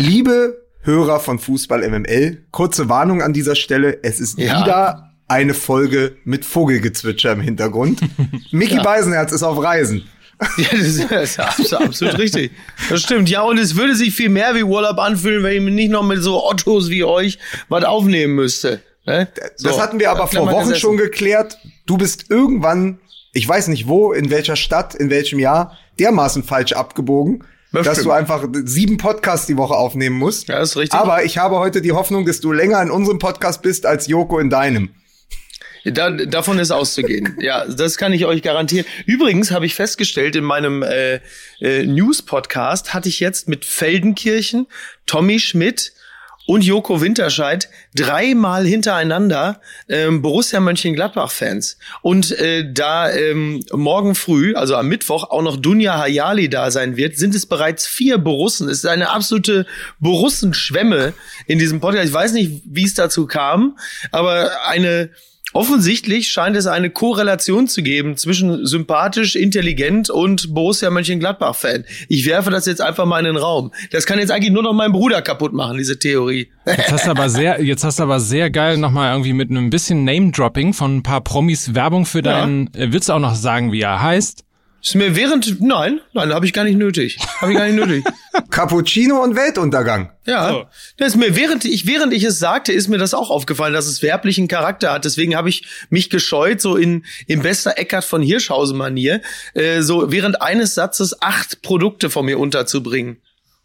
Liebe Hörer von Fußball MML, kurze Warnung an dieser Stelle. Es ist ja. wieder eine Folge mit Vogelgezwitscher im Hintergrund. Mickey ja. Beisenherz ist auf Reisen. Ja, das ist, absolut richtig. Das stimmt. Ja, und es würde sich viel mehr wie Urlaub anfühlen, wenn ich nicht noch mit so Ottos wie euch was aufnehmen müsste. Ne? So. Das hatten wir aber vor Wochen schon geklärt. Du bist irgendwann, ich weiß nicht wo, in welcher Stadt, in welchem Jahr, dermaßen falsch abgebogen, das dass stimmt. du einfach sieben Podcasts die Woche aufnehmen musst. Ja, ist richtig. Aber ich habe heute die Hoffnung, dass du länger in unserem Podcast bist als Joko in deinem. Da, davon ist auszugehen. Ja, das kann ich euch garantieren. Übrigens habe ich festgestellt, in meinem äh, äh, News-Podcast hatte ich jetzt mit Feldenkirchen, Tommy Schmidt und Joko Winterscheid dreimal hintereinander ähm, Borussia Mönchengladbach-Fans. Und äh, da ähm, morgen früh, also am Mittwoch, auch noch Dunja Hayali da sein wird, sind es bereits vier Borussen. Es ist eine absolute Borussenschwemme in diesem Podcast. Ich weiß nicht, wie es dazu kam, aber eine Offensichtlich scheint es eine Korrelation zu geben zwischen sympathisch, intelligent und Borussia Mönchengladbach-Fan. Ich werfe das jetzt einfach mal in den Raum. Das kann jetzt eigentlich nur noch mein Bruder kaputt machen, diese Theorie. Jetzt hast du aber sehr, jetzt hast du aber sehr geil nochmal irgendwie mit einem bisschen Name-Dropping von ein paar Promis Werbung für deinen, ja. Äh, willst du auch noch sagen, wie er heißt? Ist mir während, nein, nein, habe ich gar nicht nötig. Habe ich gar nicht nötig. Cappuccino und Weltuntergang. Ja, so. das ist mir während ich während ich es sagte, ist mir das auch aufgefallen, dass es werblichen Charakter hat. Deswegen habe ich mich gescheut, so in in bester Eckart von Hirschhausen Manier, äh, so während eines Satzes acht Produkte von mir unterzubringen.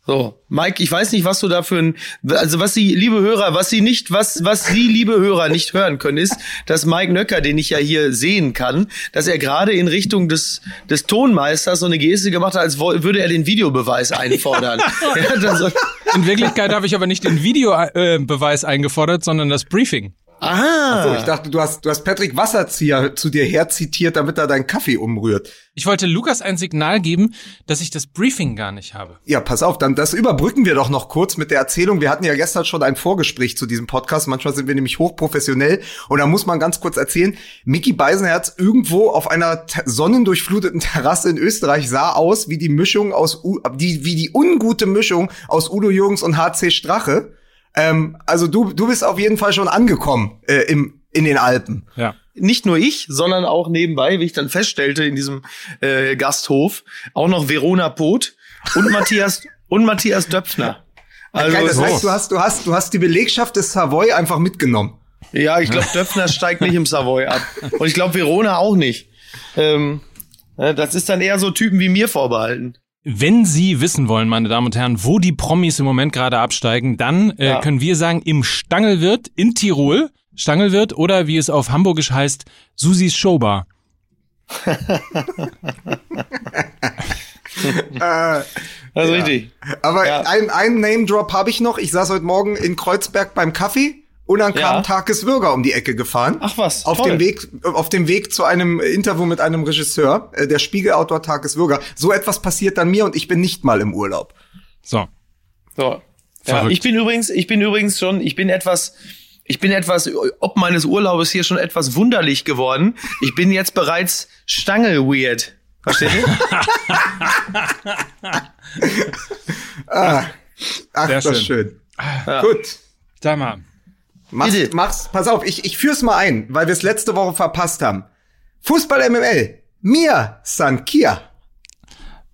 So, Mike, ich weiß nicht, was du da für ein, also was Sie, liebe Hörer, was Sie nicht, was, was Sie, liebe Hörer, nicht hören können, ist, dass Mike Nöcker, den ich ja hier sehen kann, dass er gerade in Richtung des, des Tonmeisters so eine Geste gemacht hat, als würde er den Videobeweis einfordern. ja, in Wirklichkeit habe ich aber nicht den Videobeweis eingefordert, sondern das Briefing. Aha. Achso, ich dachte, du hast, du hast Patrick Wasserzieher zu dir herzitiert, damit er deinen Kaffee umrührt. Ich wollte Lukas ein Signal geben, dass ich das Briefing gar nicht habe. Ja, pass auf, dann das überbrücken wir doch noch kurz mit der Erzählung. Wir hatten ja gestern schon ein Vorgespräch zu diesem Podcast. Manchmal sind wir nämlich hochprofessionell. Und da muss man ganz kurz erzählen, Mickey Beisenherz irgendwo auf einer sonnendurchfluteten Terrasse in Österreich sah aus wie die Mischung aus, U die, wie die ungute Mischung aus Udo Jürgens und HC Strache. Ähm, also du, du bist auf jeden Fall schon angekommen äh, im, in den Alpen. Ja. Nicht nur ich, sondern auch nebenbei, wie ich dann feststellte in diesem äh, Gasthof, auch noch Verona Poth und Matthias und Matthias Döpfner. Also, Geil, das heißt, du hast, du hast, du hast die Belegschaft des Savoy einfach mitgenommen. Ja, ich glaube, Döpfner steigt nicht im Savoy ab. Und ich glaube, Verona auch nicht. Ähm, das ist dann eher so Typen wie mir vorbehalten. Wenn Sie wissen wollen, meine Damen und Herren, wo die Promis im Moment gerade absteigen, dann äh, ja. können wir sagen, im Stangelwirt in Tirol, Stangelwirt oder wie es auf Hamburgisch heißt, Susis Showbar. äh, also ja. richtig. Aber ja. ein, ein Name-Drop habe ich noch. Ich saß heute Morgen in Kreuzberg beim Kaffee und dann kam ja. Takis Würger um die Ecke gefahren. Ach was. Auf dem Weg, auf dem Weg zu einem Interview mit einem Regisseur, äh, der Spiegelautor Takis Würger. So etwas passiert dann mir und ich bin nicht mal im Urlaub. So. So. Ja, ich bin übrigens, ich bin übrigens schon, ich bin etwas, ich bin etwas, ob meines Urlaubes hier schon etwas wunderlich geworden. Ich bin jetzt bereits Stangel weird. Versteht ihr? ah, ach, Sehr das schön. schön. Ja. Gut. Da mal. Mach's, mach's, pass auf, ich, ich führ's mal ein, weil wir es letzte Woche verpasst haben. Fußball MML. Mir San Kia.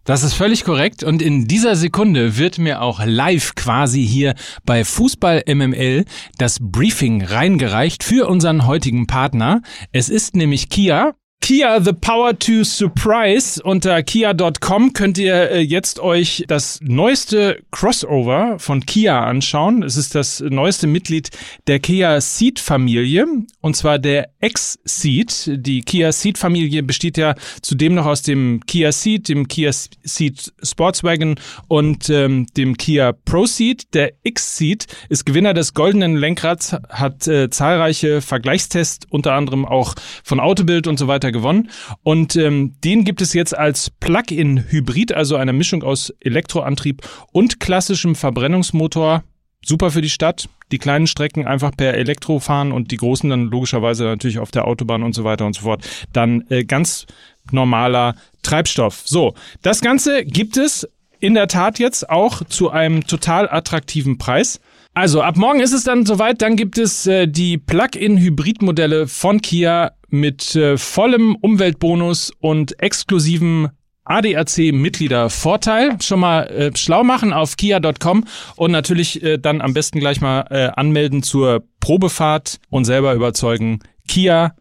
Das ist völlig korrekt und in dieser Sekunde wird mir auch live quasi hier bei Fußball MML das Briefing reingereicht für unseren heutigen Partner. Es ist nämlich Kia Kia The Power to Surprise. Unter kia.com könnt ihr äh, jetzt euch das neueste Crossover von Kia anschauen. Es ist das neueste Mitglied der Kia Ceed Familie und zwar der X-Ceed. Die Kia Ceed Familie besteht ja zudem noch aus dem Kia Ceed, dem Kia Ceed Sportswagen und ähm, dem Kia Proceed. Der X-Ceed ist Gewinner des goldenen Lenkrads, hat äh, zahlreiche Vergleichstests, unter anderem auch von Autobild und so weiter Kilometer gewonnen. Und ähm, den gibt es jetzt als Plug-in-Hybrid, also eine Mischung aus Elektroantrieb und klassischem Verbrennungsmotor. Super für die Stadt. Die kleinen Strecken einfach per Elektro fahren und die großen dann logischerweise natürlich auf der Autobahn und so weiter und so fort. Dann äh, ganz normaler Treibstoff. So, das Ganze gibt es in der Tat jetzt auch zu einem total attraktiven Preis. Also ab morgen ist es dann soweit, dann gibt es äh, die Plug-in-Hybrid-Modelle von Kia mit äh, vollem Umweltbonus und exklusivem ADAC-Mitgliedervorteil. Schon mal äh, schlau machen auf kia.com und natürlich äh, dann am besten gleich mal äh, anmelden zur Probefahrt und selber überzeugen. Kia,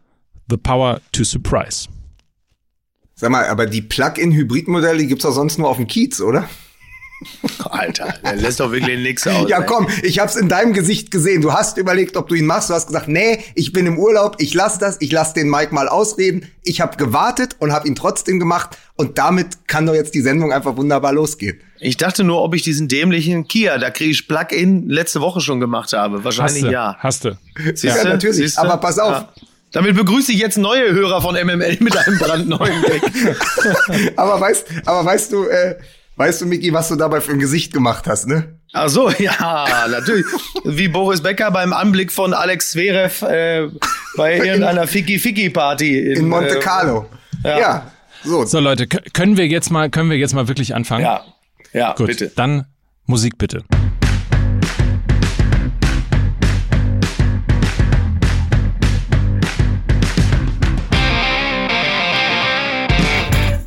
the power to surprise. Sag mal, aber die Plug-in-Hybrid-Modelle gibt's doch sonst nur auf dem Kiez, oder? Alter, der lässt doch wirklich nix aus. Ja, ey. komm, ich hab's in deinem Gesicht gesehen. Du hast überlegt, ob du ihn machst. Du hast gesagt, nee, ich bin im Urlaub, ich lass das, ich lass den Mike mal ausreden. Ich habe gewartet und habe ihn trotzdem gemacht. Und damit kann doch jetzt die Sendung einfach wunderbar losgehen. Ich dachte nur, ob ich diesen dämlichen Kia, da kriege ich Plug-in, letzte Woche schon gemacht habe. Wahrscheinlich Hast du, ja. Hast du. Siehste? Ja, natürlich. Siehste? Aber pass auf. Ja. Damit begrüße ich jetzt neue Hörer von MML mit einem brandneuen Gag. aber weißt, aber weißt du, äh, weißt du, Miki, was du dabei für ein Gesicht gemacht hast, ne? Ach so, ja, natürlich. Wie Boris Becker beim Anblick von Alex Zverev äh, bei irgendeiner Ficky-Ficky-Party In Monte äh, Carlo. ja. ja. So, So Leute, können wir jetzt mal, können wir jetzt mal wirklich anfangen? Ja, ja, Gut, bitte. dann Musik bitte.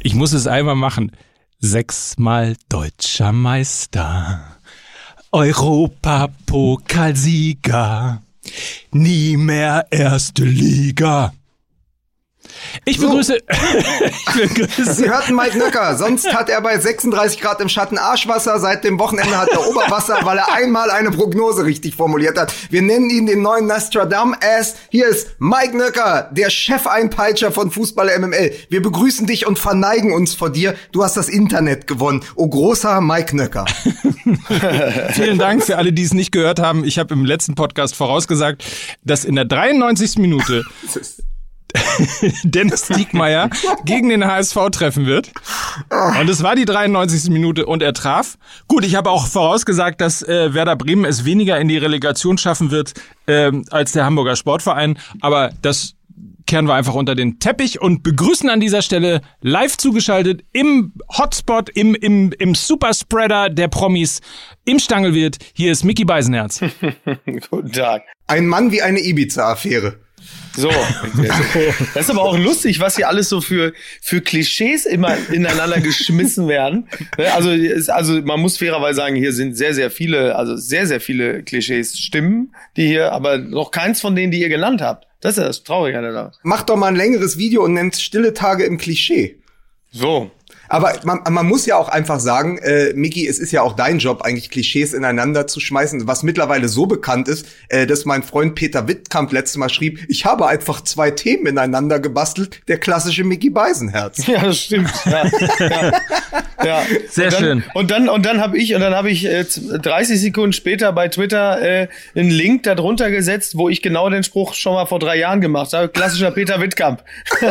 Ich muss es einmal machen. Sechsmal deutscher Meister. Europapokalsieger. Nie mehr erste Liga. Ich So. begrüße, ich begrüße Sie hörten Mike Nöcker. Sonst hat er bei 36 Grad im Schatten Arschwasser. Seit dem Wochenende hat er Oberwasser, weil er einmal eine Prognose richtig formuliert hat. Wir nennen ihn den neuen Nostradamus. Hier ist Mike Nöcker, der Chefeinpeitscher von Fußball MML. Wir begrüßen dich und verneigen uns vor dir. Du hast das Internet gewonnen. Oh großer Mike Nöcker. Vielen Dank für alle, die es nicht gehört haben. Ich habe im letzten Podcast vorausgesagt, dass in der 93. Minute Dennis Diekmeyer gegen den HSV treffen wird. Und es war die 93. Minute und er traf. Gut, ich habe auch vorausgesagt, dass äh, Werder Bremen es weniger in die Relegation schaffen wird ähm, als der Hamburger Sportverein. Aber das kehren wir einfach unter den Teppich und begrüßen an dieser Stelle live zugeschaltet im Hotspot, im, im, im Superspreader der Promis im Stangelwirt. Hier ist Mickey Beisenherz. Guten Tag. Ein Mann wie eine Ibiza-Affäre. So, das ist aber auch lustig, was hier alles so für für Klischees immer ineinander geschmissen werden. Ne, Also es- also man muss fairerweise sagen, hier sind sehr sehr viele, also sehr sehr viele Klischees stimmen, die hier, aber noch keins von denen, die ihr genannt habt. Das ist ja das Traurige daran. Mach doch mal ein längeres Video und nennt Stille Tage im Klischee. So, Aber man, man muss ja auch einfach sagen, äh, Miki, es ist ja auch dein Job, eigentlich Klischees ineinander zu schmeißen, was mittlerweile so bekannt ist, äh, dass mein Freund Peter Wittkamp letztes Mal schrieb, ich habe einfach zwei Themen ineinander gebastelt, der klassische Mickey Beisenherz. Ja, das stimmt. Ja, ja, ja. Sehr und dann, schön. Und dann und dann habe ich und dann habe ich äh, 30 Sekunden später bei Twitter äh, einen Link darunter gesetzt, wo ich genau den Spruch schon mal vor drei Jahren gemacht habe. Klassischer Peter Wittkamp.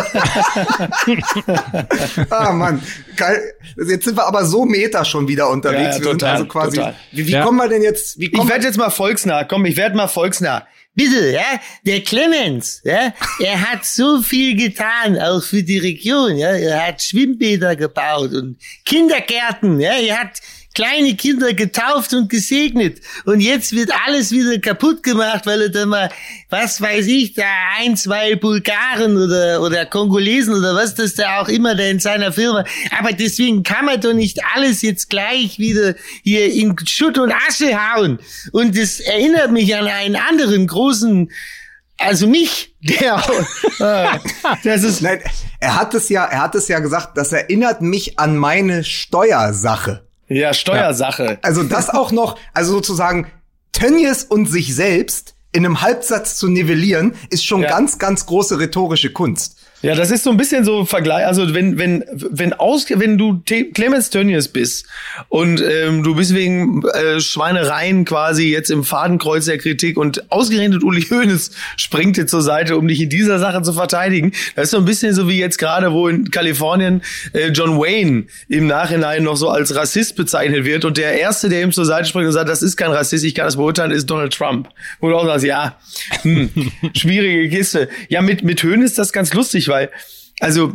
ah, Mann. Geil. Jetzt sind wir aber so Meta schon wieder unterwegs. Ja, ja, wir sind total, also quasi, total. wie, wie Ja. kommen wir denn jetzt, wie Ich werde jetzt mal volksnah. Komm, ich werde mal volksnah. Bitte, ja, der Clemens, ja, er hat so viel getan, auch für die Region, ja, er hat Schwimmbäder gebaut und Kindergärten, ja, er hat kleine Kinder getauft und gesegnet. Und jetzt wird alles wieder kaputt gemacht, weil er da mal, was weiß ich, da ein, zwei Bulgaren oder, oder Kongolesen oder was das da auch immer da in seiner Firma, aber deswegen kann man doch nicht alles jetzt gleich wieder hier in Schutt und Asche hauen. Und das erinnert mich an einen anderen großen also mich, der, äh, das ist, Nein, er hat es ja, er hat es ja gesagt, das erinnert mich an meine Steuersache. Ja, Steuersache. Also das auch noch, also sozusagen Tönnies und sich selbst in einem Halbsatz zu nivellieren, ist schon Ja. ganz, ganz große rhetorische Kunst. Ja, das ist so ein bisschen so Vergleich. Also wenn wenn wenn aus wenn du Te- Clemens Tönnies bist und ähm, du bist wegen äh, Schweinereien quasi jetzt im Fadenkreuz der Kritik und ausgerechnet Uli Hoeneß springt dir zur Seite, um dich in dieser Sache zu verteidigen. Das ist so ein bisschen so wie jetzt gerade, wo in Kalifornien äh, John Wayne im Nachhinein noch so als Rassist bezeichnet wird und der erste, der ihm zur Seite springt und sagt, das ist kein Rassist, ich kann das beurteilen, ist Donald Trump. Wo du auch sagst, ja, hm, schwierige Kiste. Ja, mit mit Hoeneß ist das ganz lustig, weil also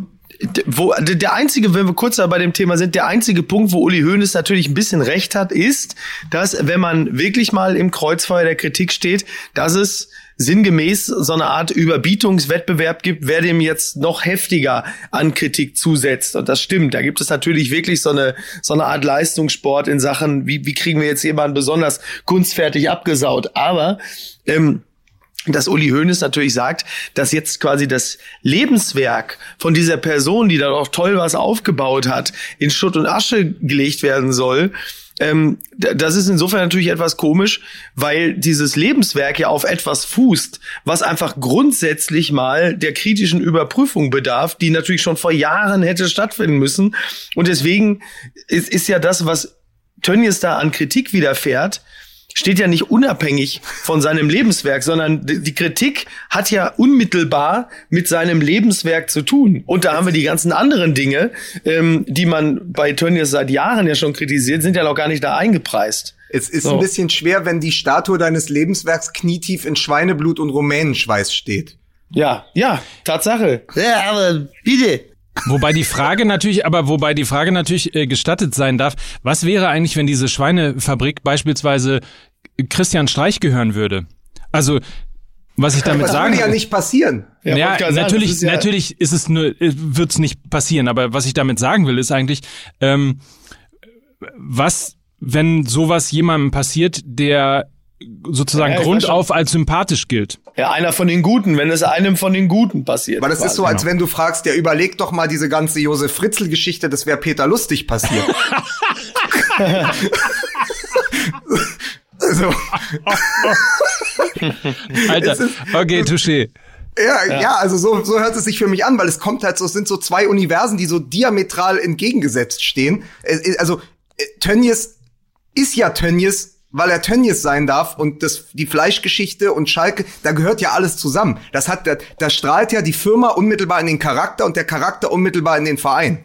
wo, der einzige, wenn wir kurz bei dem Thema sind, der einzige Punkt, wo Uli Hoeneß natürlich ein bisschen recht hat, ist, dass wenn man wirklich mal im Kreuzfeuer der Kritik steht, dass es sinngemäß so eine Art Überbietungswettbewerb gibt, wer dem jetzt noch heftiger an Kritik zusetzt. Und das stimmt. Da gibt es natürlich wirklich so eine, so eine Art Leistungssport in Sachen, wie, wie kriegen wir jetzt jemanden besonders kunstfertig abgesaut. Aber ähm, dass Uli Hoeneß natürlich sagt, dass jetzt quasi das Lebenswerk von dieser Person, die da doch toll was aufgebaut hat, in Schutt und Asche gelegt werden soll. Ähm, das ist insofern natürlich etwas komisch, weil dieses Lebenswerk ja auf etwas fußt, was einfach grundsätzlich mal der kritischen Überprüfung bedarf, die natürlich schon vor Jahren hätte stattfinden müssen. Und deswegen ist, ist ja das, was Tönnies da an Kritik widerfährt, steht ja nicht unabhängig von seinem Lebenswerk, sondern die Kritik hat ja unmittelbar mit seinem Lebenswerk zu tun. Und da haben wir die ganzen anderen Dinge, ähm, die man bei Tönnies seit Jahren ja schon kritisiert, sind ja noch gar nicht da eingepreist. Es ist so. ein bisschen schwer, wenn die Statue deines Lebenswerks knietief in Schweineblut und Rumänenschweiß steht. Ja, ja, Tatsache. Ja, aber bitte. Wobei die Frage natürlich, aber wobei die Frage natürlich äh, gestattet sein darf, was wäre eigentlich, wenn diese Schweinefabrik beispielsweise Christian Streich gehören würde? Also, was ich damit das sagen würde ja nicht passieren. Ja, ja natürlich, ist ja natürlich ist es nur, äh, wird es nicht passieren. Aber was ich damit sagen will, ist eigentlich, ähm, was, wenn sowas jemandem passiert, der sozusagen ja, grundauf als sympathisch gilt. Ja, einer von den Guten, wenn es einem von den Guten passiert. Weil das ist so, als genau. wenn du fragst, ja, überleg doch mal diese ganze Josef Fritzl-Geschichte, das wäre Peter Lustig passiert. also. Alter, okay, touché. Ja, ja, ja, also so, so hört es sich für mich an, weil es kommt halt so, es sind so zwei Universen, die so diametral entgegengesetzt stehen. Also, äh, Tönnies ist ja Tönnies weil er Tönnies sein darf und das, die Fleischgeschichte und Schalke, da gehört ja alles zusammen. Das hat, da, da strahlt ja die Firma unmittelbar in den Charakter und der Charakter unmittelbar in den Verein.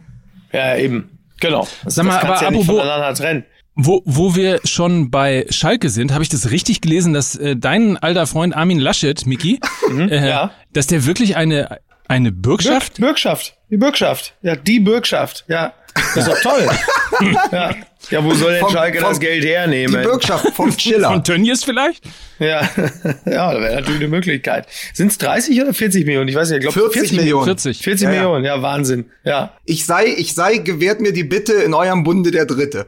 Ja, eben. Genau. Das, Sag mal, das aber ja nicht voneinander trennen. Wo, wo wir schon bei Schalke sind, habe ich das richtig gelesen, dass äh, dein alter Freund Armin Laschet, Miki, mhm, äh, ja. dass der wirklich eine eine Bürgschaft? Bürg, Bürgschaft. Die Bürgschaft. Ja, die Bürgschaft. Ja. Das ist doch toll. Ja. ja, wo soll denn vom, Schalke vom, das Geld hernehmen? Die Bürgschaft vom Chiller. Von Tönnies vielleicht? Ja, ja, das wäre natürlich eine Möglichkeit. Sind es 30 oder 40 Millionen? Ich weiß nicht, ich glaube 40, 40 Millionen. 40, 40 ja, Millionen, ja, Wahnsinn. Ja. Ich sei, ich sei, gewährt mir die Bitte in eurem Bunde der Dritte.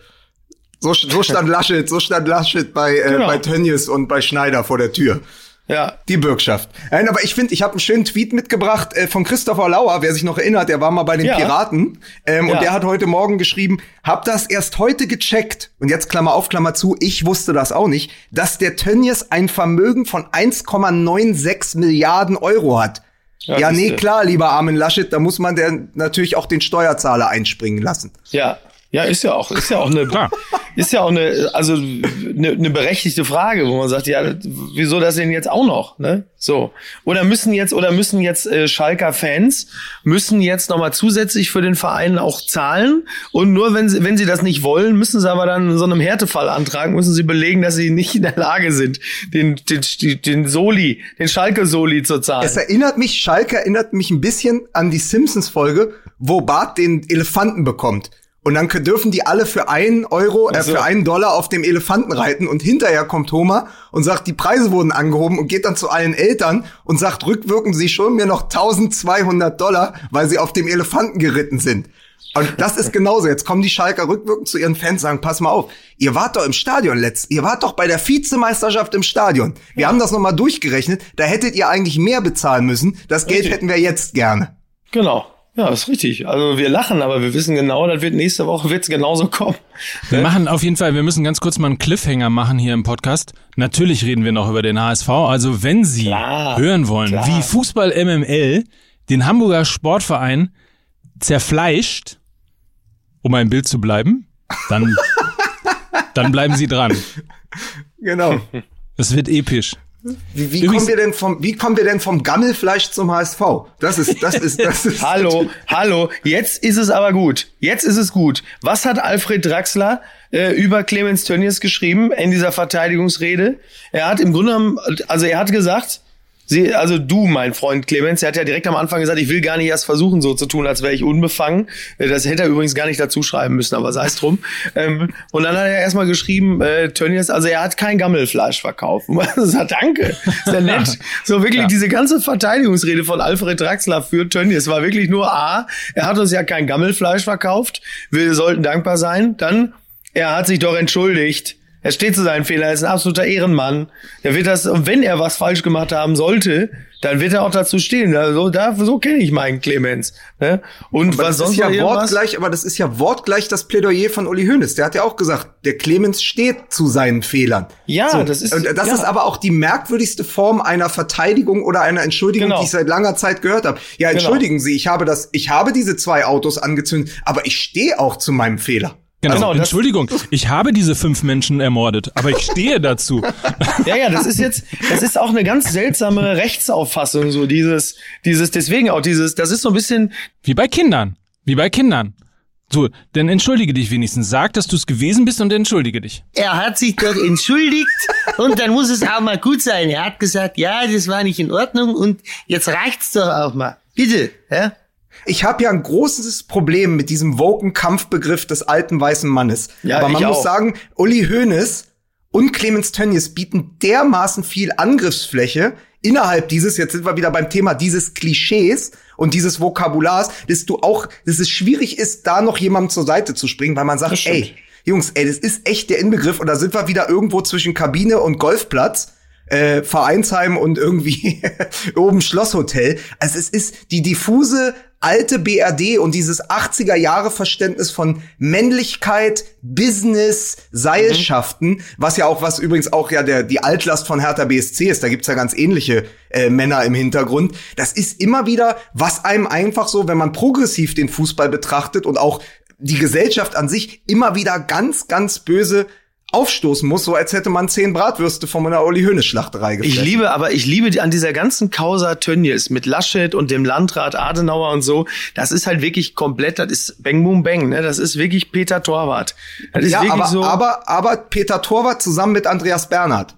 So, so stand Laschet, so stand Laschet bei, äh, genau. bei Tönnies und bei Schneider vor der Tür. Ja. Die Bürgschaft. Nein, aber ich finde, ich habe einen schönen Tweet mitgebracht äh, von Christopher Lauer, wer sich noch erinnert, der war mal bei den ja. Piraten. Ähm, ja. Und der hat heute Morgen geschrieben, hab das erst heute gecheckt. Und jetzt Klammer auf, Klammer zu, ich wusste das auch nicht, dass der Tönnies ein Vermögen von 1,96 Milliarden Euro hat. Ja, ja nee, klar, lieber Armin Laschet, da muss man der natürlich auch den Steuerzahler einspringen lassen. Ja, ja, ist ja auch, ist ja auch eine, ist ja auch eine, also eine, eine berechtigte Frage, wo man sagt, ja, wieso das denn jetzt auch noch, ne? So. Oder müssen jetzt, oder müssen jetzt äh, Schalker Fans müssen jetzt nochmal zusätzlich für den Verein auch zahlen und nur wenn sie, wenn sie das nicht wollen, müssen sie aber dann in so einem Härtefall antragen, müssen sie belegen, dass sie nicht in der Lage sind, den, den, den Soli, den Schalke-Soli zu zahlen. Es erinnert mich, Schalke erinnert mich ein bisschen an die Simpsons-Folge, wo Bart den Elefanten bekommt. Und dann dürfen die alle für einen Euro, äh, für einen Dollar auf dem Elefanten reiten. Und hinterher kommt Homer und sagt, die Preise wurden angehoben und geht dann zu allen Eltern und sagt, rückwirken Sie schon mir noch 1200 Dollar, weil sie auf dem Elefanten geritten sind. Und das ist genauso. Jetzt kommen die Schalker rückwirkend zu ihren Fans sagen, pass mal auf, ihr wart doch im Stadion letzt, ihr wart doch bei der Vizemeisterschaft im Stadion. Wir ja. haben das nochmal durchgerechnet, da hättet ihr eigentlich mehr bezahlen müssen. Das Geld Richtig. hätten wir jetzt gerne. Genau. Ja, ist richtig. Also wir lachen, aber wir wissen genau, das wird nächste Woche wird's genauso kommen. Wir ne? machen auf jeden Fall, wir müssen ganz kurz mal einen Cliffhanger machen hier im Podcast. Natürlich reden wir noch über den HSV. Also wenn Sie klar, hören wollen, klar. wie Fußball MML den Hamburger Sportverein zerfleischt, um ein Bild zu bleiben, dann, dann bleiben Sie dran. Genau. Es wird episch. Wie, wie kommen wir denn vom, wie kommen wir denn vom Gammelfleisch zum HSV? Das ist, das ist, das ist. hallo, hallo. Jetzt ist es aber gut. Jetzt ist es gut. Was hat Alfred Draxler äh, über Clemens Tönnies geschrieben in dieser Verteidigungsrede? Er hat im Grunde also er hat gesagt, Sie, also du, mein Freund Clemens, der hat ja direkt am Anfang gesagt, ich will gar nicht erst versuchen, so zu tun, als wäre ich unbefangen. Äh, Das hätte er übrigens gar nicht dazu schreiben müssen, aber sei es drum. Ähm, und dann hat er erstmal geschrieben, äh, Tönnies, also er hat kein Gammelfleisch verkauft. Man sagt, danke, sehr nett. So wirklich Ja. diese ganze Verteidigungsrede von Alfred Draxler für Tönnies war wirklich nur A, er hat uns ja kein Gammelfleisch verkauft, wir sollten dankbar sein. Dann, er hat sich doch entschuldigt. Er steht zu seinen Fehlern, er ist ein absoluter Ehrenmann. Er wird das, und wenn er was falsch gemacht haben sollte, dann wird er auch dazu stehen. Also, da, so kenne ich meinen Clemens. Ne? Und Aber was das sonst ist ja wortgleich, aber das ist ja wortgleich das Plädoyer von Uli Hoeneß. Der hat ja auch gesagt, der Clemens steht zu seinen Fehlern. Ja, das ist- und das ja. ist aber auch die merkwürdigste Form einer Verteidigung oder einer Entschuldigung, Genau. die ich seit langer Zeit gehört habe. Ja, entschuldigen Sie, ich habe das, ich habe diese zwei Autos angezündet, aber ich stehe auch zu meinem Fehler. Genau, Genau, Entschuldigung, ich habe diese fünf Menschen ermordet, aber ich stehe dazu. Ja, ja, das ist jetzt, das ist auch eine ganz seltsame Rechtsauffassung, so dieses, dieses, deswegen auch dieses, das ist so ein bisschen, Wie bei Kindern. Wie bei Kindern. So, dann entschuldige dich wenigstens. Sag, dass du es gewesen bist und entschuldige dich. Er hat sich doch entschuldigt und dann muss es auch mal gut sein. Er hat gesagt, ja, das war nicht in Ordnung und jetzt reicht's doch auch mal. Bitte, ja? Ich habe ja ein großes Problem mit diesem woken Kampfbegriff des alten weißen Mannes. Ja, Aber man muss auch. sagen, Uli Hoeneß und Clemens Tönnies bieten dermaßen viel Angriffsfläche innerhalb dieses, jetzt sind wir wieder beim Thema dieses Klischees und dieses Vokabulars, dass du auch, dass es schwierig ist, da noch jemandem zur Seite zu springen, weil man sagt, ey, Jungs, ey, das ist echt der Inbegriff und da sind wir wieder irgendwo zwischen Kabine und Golfplatz. Äh, Vereinsheim und irgendwie oben Schlosshotel. Also es ist die diffuse alte BRD und dieses 80er Jahre Verständnis von Männlichkeit, Business, Seilschaften, was ja auch was übrigens auch ja der die Altlast von Hertha BSC ist. Da gibt's ja ganz ähnliche äh, Männer im Hintergrund. Das ist immer wieder, was einem einfach so, wenn man progressiv den Fußball betrachtet und auch die Gesellschaft an sich immer wieder ganz, ganz böse aufstoßen muss, so als hätte man zehn Bratwürste von einer Uli Hoeneß Schlachterei gefressen. ich liebe, aber ich liebe die- an dieser ganzen Causa Tönnies mit Laschet und dem Landrat Adenauer und so, das ist halt wirklich komplett, das ist Bang Boom Bang, ne? Das ist wirklich Peter Torwart. Das ist ja, wirklich aber, so. aber, aber Peter Torwart zusammen mit Andreas Bernhard.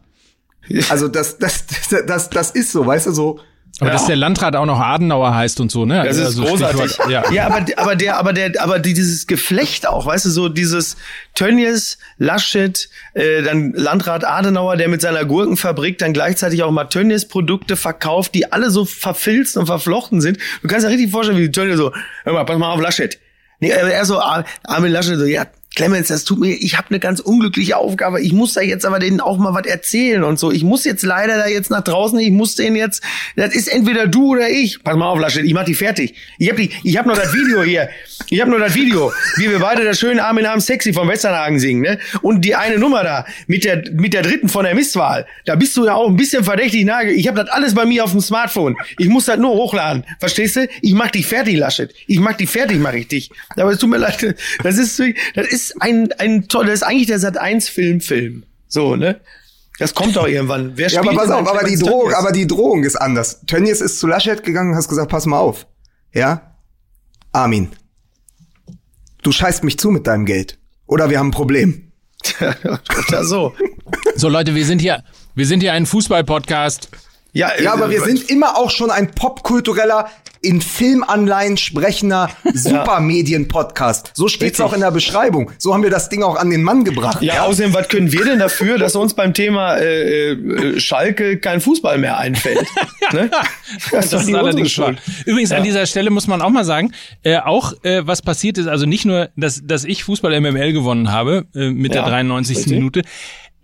Also das, das, das, das, das ist so, weißt du, so. Aber Ja. dass der Landrat auch noch Adenauer heißt und so, ne? Das ist Also großartig. Stichwort- Ja. ja, aber, aber der, aber der, aber die- dieses Geflecht auch, weißt du, so dieses Tönnies, Laschet, äh, dann Landrat Adenauer, der mit seiner Gurkenfabrik dann gleichzeitig auch mal Tönnies Produkte verkauft, die alle so verfilzt und verflochten sind. Du kannst dir richtig vorstellen, wie Tönnies so, hör mal, pass mal auf Laschet. Nee, er so, Ar- Armin Laschet so, ja, Clemens, das tut mir, ich habe eine ganz unglückliche Aufgabe. Ich muss da jetzt aber denen auch mal was erzählen und so. Ich muss jetzt leider da jetzt nach draußen, ich muss denen jetzt, das ist entweder du oder ich. Pass mal auf, Laschet, ich mach die fertig. Ich hab die, ich hab noch das Video hier. Ich hab nur das Video, wie wir beide das schöne Armin Arm sexy vom Westernhagen singen, ne? Und die eine Nummer da mit der mit der dritten von der Mistwahl. Da bist du ja auch ein bisschen verdächtig nahe. Ich habe das alles bei mir auf dem Smartphone. Ich muss das nur hochladen. Verstehst du? Ich mach dich fertig, Laschet. Ich mach dich fertig, mach ich dich. Aber es tut mir leid. Das ist das ist ein ein toll, das ist eigentlich der Sat 1 Film Film. So, ne? Das kommt doch irgendwann. Wer Ja, spielt aber pass auf, aber die Drohung, Tönnies? aber die Drohung ist anders. Tönnies ist zu Laschet gegangen und hast gesagt, pass mal auf. Ja? Armin. Du scheißt mich zu mit deinem Geld. Oder wir haben ein Problem. So. So Leute, wir sind hier, wir sind hier ein Fußball-Podcast. Ja, Ja, aber äh, wir sind immer auch schon ein popkultureller, in Filmanleihen sprechender Supermedien-Podcast. So steht's Richtig. auch in der Beschreibung. So haben wir das Ding auch an den Mann gebracht. Ja, außerdem, was können wir denn dafür, dass uns beim Thema äh, äh, Schalke kein Fußball mehr einfällt? ne? Das, Das ist allerdings wahr. Übrigens, an dieser Stelle muss man auch mal sagen, äh, auch äh, was passiert ist, also nicht nur, dass, dass ich Fußball MML gewonnen habe äh, mit Ja, der 93. richtig. Minute.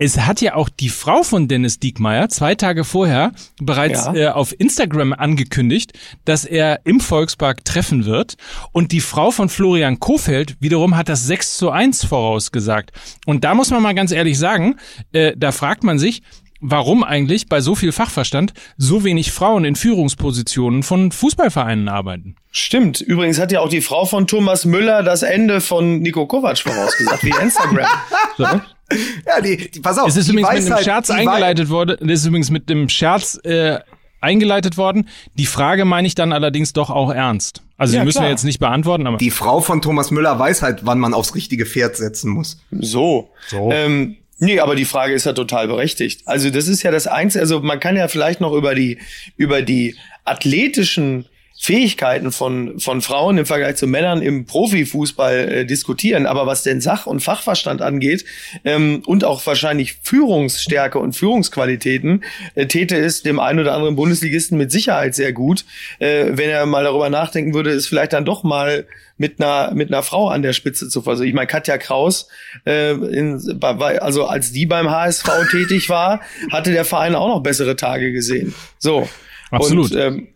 Es hat ja auch die Frau von Dennis Diekmeyer zwei Tage vorher bereits Ja. äh, auf Instagram angekündigt, dass er im Volkspark treffen wird. Und die Frau von Florian Kofeld wiederum hat das 6 zu 1 vorausgesagt. Und da muss man mal ganz ehrlich sagen, äh, da fragt man sich, warum eigentlich bei so viel Fachverstand so wenig Frauen in Führungspositionen von Fußballvereinen arbeiten. Stimmt. Übrigens hat ja auch die Frau von Thomas Müller das Ende von Nico Kovac vorausgesagt, wie Instagram. So? Ja, die, die pass auf. Es ist übrigens mit einem Weisheit- Scherz eingeleitet worden. Es ist übrigens mit dem Scherz äh, eingeleitet worden. Die Frage meine ich dann allerdings doch auch ernst. Also Ja, die müssen klar. wir jetzt nicht beantworten, aber Die Frau von Thomas Müller weiß halt, wann man aufs richtige Pferd setzen muss. So. So. Ähm, Nee, aber die Frage ist ja total berechtigt. Also das ist ja das Einzige, also man kann ja vielleicht noch über die, über die athletischen Fähigkeiten von, von Frauen im Vergleich zu Männern im Profifußball äh, diskutieren. Aber was den Sach- und Fachverstand angeht ähm, und auch wahrscheinlich Führungsstärke und Führungsqualitäten, äh, täte es dem einen oder anderen Bundesligisten mit Sicherheit sehr gut, äh, wenn er mal darüber nachdenken würde, es vielleicht dann doch mal mit einer mit einer Frau an der Spitze zu versuchen. Ich meine, Katja Kraus, äh, in, bei, also als die beim HSV tätig war, hatte der Verein auch noch bessere Tage gesehen. So. Absolut. Und, ähm,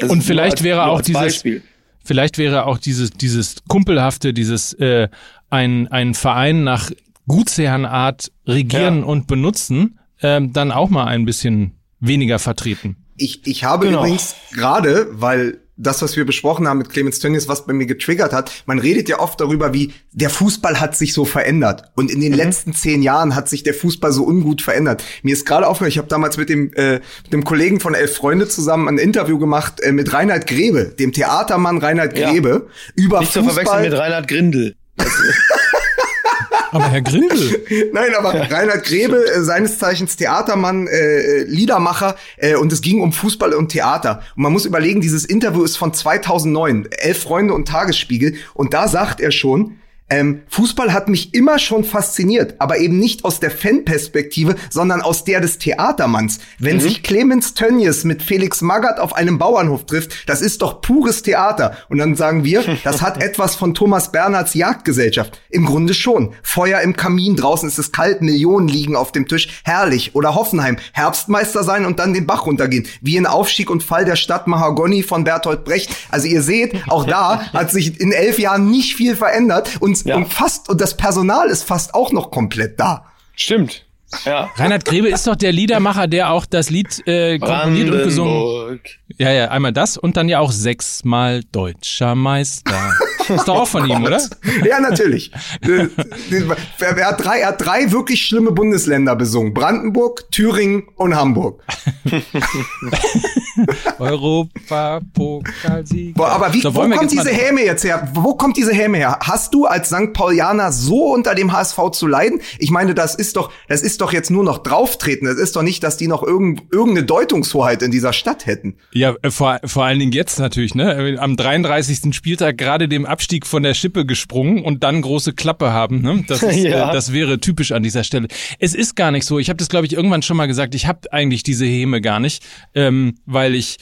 also Und vielleicht als, wäre auch dieses, Beispiel. vielleicht wäre auch dieses, dieses kumpelhafte, dieses äh, ein, ein Verein nach Gutsherrenart regieren Ja. und benutzen, ähm, dann auch mal ein bisschen weniger vertreten. Ich, ich habe Genau. übrigens gerade, weil das, was wir besprochen haben mit Clemens Tönnies, was bei mir getriggert hat, man redet ja oft darüber, wie der Fußball hat sich so verändert. Und in den letzten zehn Jahren hat sich der Fußball so ungut verändert. Mir ist gerade aufgefallen, ich habe damals mit dem, äh, mit dem Kollegen von Elf Freunde zusammen ein Interview gemacht äh, mit Reinhard Grebe, dem Theatermann Reinhard Ja. Grebe, über Nicht zu verwechseln Fußball. mit Reinhard Grindel. Aber Herr Grindel, Nein, aber Reinhard Grebe, äh, seines Zeichens Theatermann, äh, Liedermacher, äh, und es ging um Fußball und Theater. Und man muss überlegen, dieses Interview ist von 2009, Elf Freunde und Tagesspiegel, und da sagt er schon, ähm, Fußball hat mich immer schon fasziniert, aber eben nicht aus der Fanperspektive, sondern aus der des Theatermanns. Wenn sich Clemens Tönnies mit Felix Magath auf einem Bauernhof trifft, das ist doch pures Theater. Und dann sagen wir, das hat etwas von Thomas Bernhards Jagdgesellschaft. Im Grunde schon. Feuer im Kamin, draußen ist es kalt, Millionen liegen auf dem Tisch. Herrlich. Oder Hoffenheim, Herbstmeister sein und dann den Bach runtergehen. Wie in Aufstieg und Fall der Stadt Mahagoni von Bertolt Brecht. Also ihr seht, auch da hat sich in elf Jahren nicht viel verändert und, Ja. und fast, und das Personal ist fast auch noch komplett da. Stimmt. Ja. Reinhard Grebe ist doch der Liedermacher, der auch das Lied äh, komponiert und gesungen. Ja, ja, einmal das und dann ja auch sechsmal deutscher Meister. Ist doch auch von ihm, oder? Ja, natürlich. Äh, er, hat drei, er hat drei wirklich schlimme Bundesländer besungen. Brandenburg, Thüringen und Hamburg. Europapokalsieg. Aber wie, So, wo kommt diese Häme jetzt her? Wo kommt diese Häme her? Hast du als St. Paulianer so unter dem HSV zu leiden? Ich meine, das ist doch, das ist doch jetzt nur noch drauftreten. Das ist doch nicht, dass die noch irgend, irgendeine Deutungshoheit in dieser Stadt hätten. Ja, äh, vor, vor allen Dingen jetzt natürlich, ne? Am 33. Spieltag gerade dem Abstieg von der Schippe gesprungen und dann große Klappe haben, ne? Das, ist, Ja. äh, das wäre typisch an dieser Stelle. Es ist gar nicht so. Ich habe das, glaube ich, irgendwann schon mal gesagt. Ich habe eigentlich diese Häme gar nicht, ähm, weil ich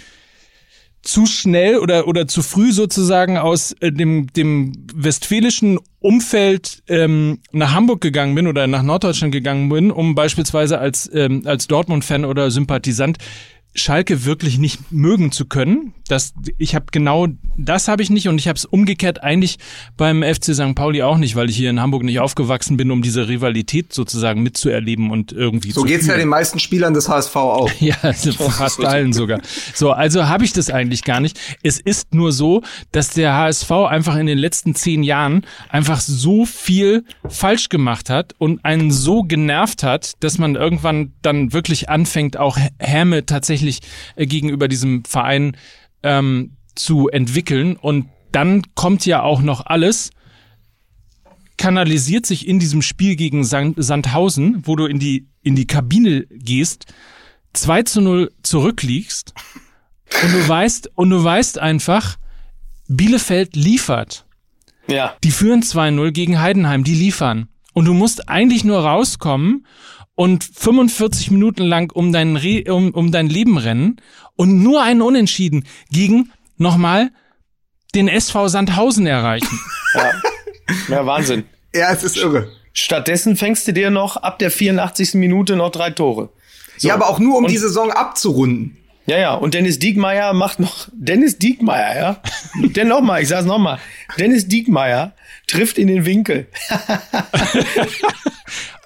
zu schnell oder oder zu früh sozusagen aus äh, dem dem westfälischen Umfeld ähm, nach Hamburg gegangen bin oder nach Norddeutschland gegangen bin, um beispielsweise als ähm, als Dortmund-Fan oder Sympathisant Schalke wirklich nicht mögen zu können. Das, ich habe genau das habe ich nicht und ich habe es umgekehrt eigentlich beim FC St. Pauli auch nicht, weil ich hier in Hamburg nicht aufgewachsen bin, um diese Rivalität sozusagen mitzuerleben und irgendwie So zu geht's ja fühlen. den meisten Spielern des HSV auch. Ja, also fast allen sogar. So, also habe ich das eigentlich gar nicht. Es ist nur so, dass der HSV einfach in den letzten zehn Jahren einfach so viel falsch gemacht hat und einen so genervt hat, dass man irgendwann dann wirklich anfängt, auch Häme tatsächlich äh, gegenüber diesem Verein ähm, zu entwickeln. Und dann kommt ja auch noch alles, kanalisiert sich in diesem Spiel gegen Sand Sandhausen, wo du in die, in die Kabine gehst, 2 zu 0 zurückliegst und du weißt, und du weißt einfach, Bielefeld liefert. Ja. Die führen 2-0 gegen Heidenheim, die liefern. Und du musst eigentlich nur rauskommen und 45 Minuten lang um dein, Re um, um dein Leben rennen und nur einen Unentschieden gegen, nochmal, den SV Sandhausen erreichen. Ja. ja, Wahnsinn. Ja, es ist irre. Stattdessen fängst du dir noch ab der 84. Minute noch drei Tore. So. Ja, aber auch nur, um Und- die Saison abzurunden. Ja, ja, und Dennis Diekmeyer macht noch, Dennis Diekmeyer, ja. Denn nochmal, ich sag's nochmal. Dennis Diekmeyer trifft in den Winkel.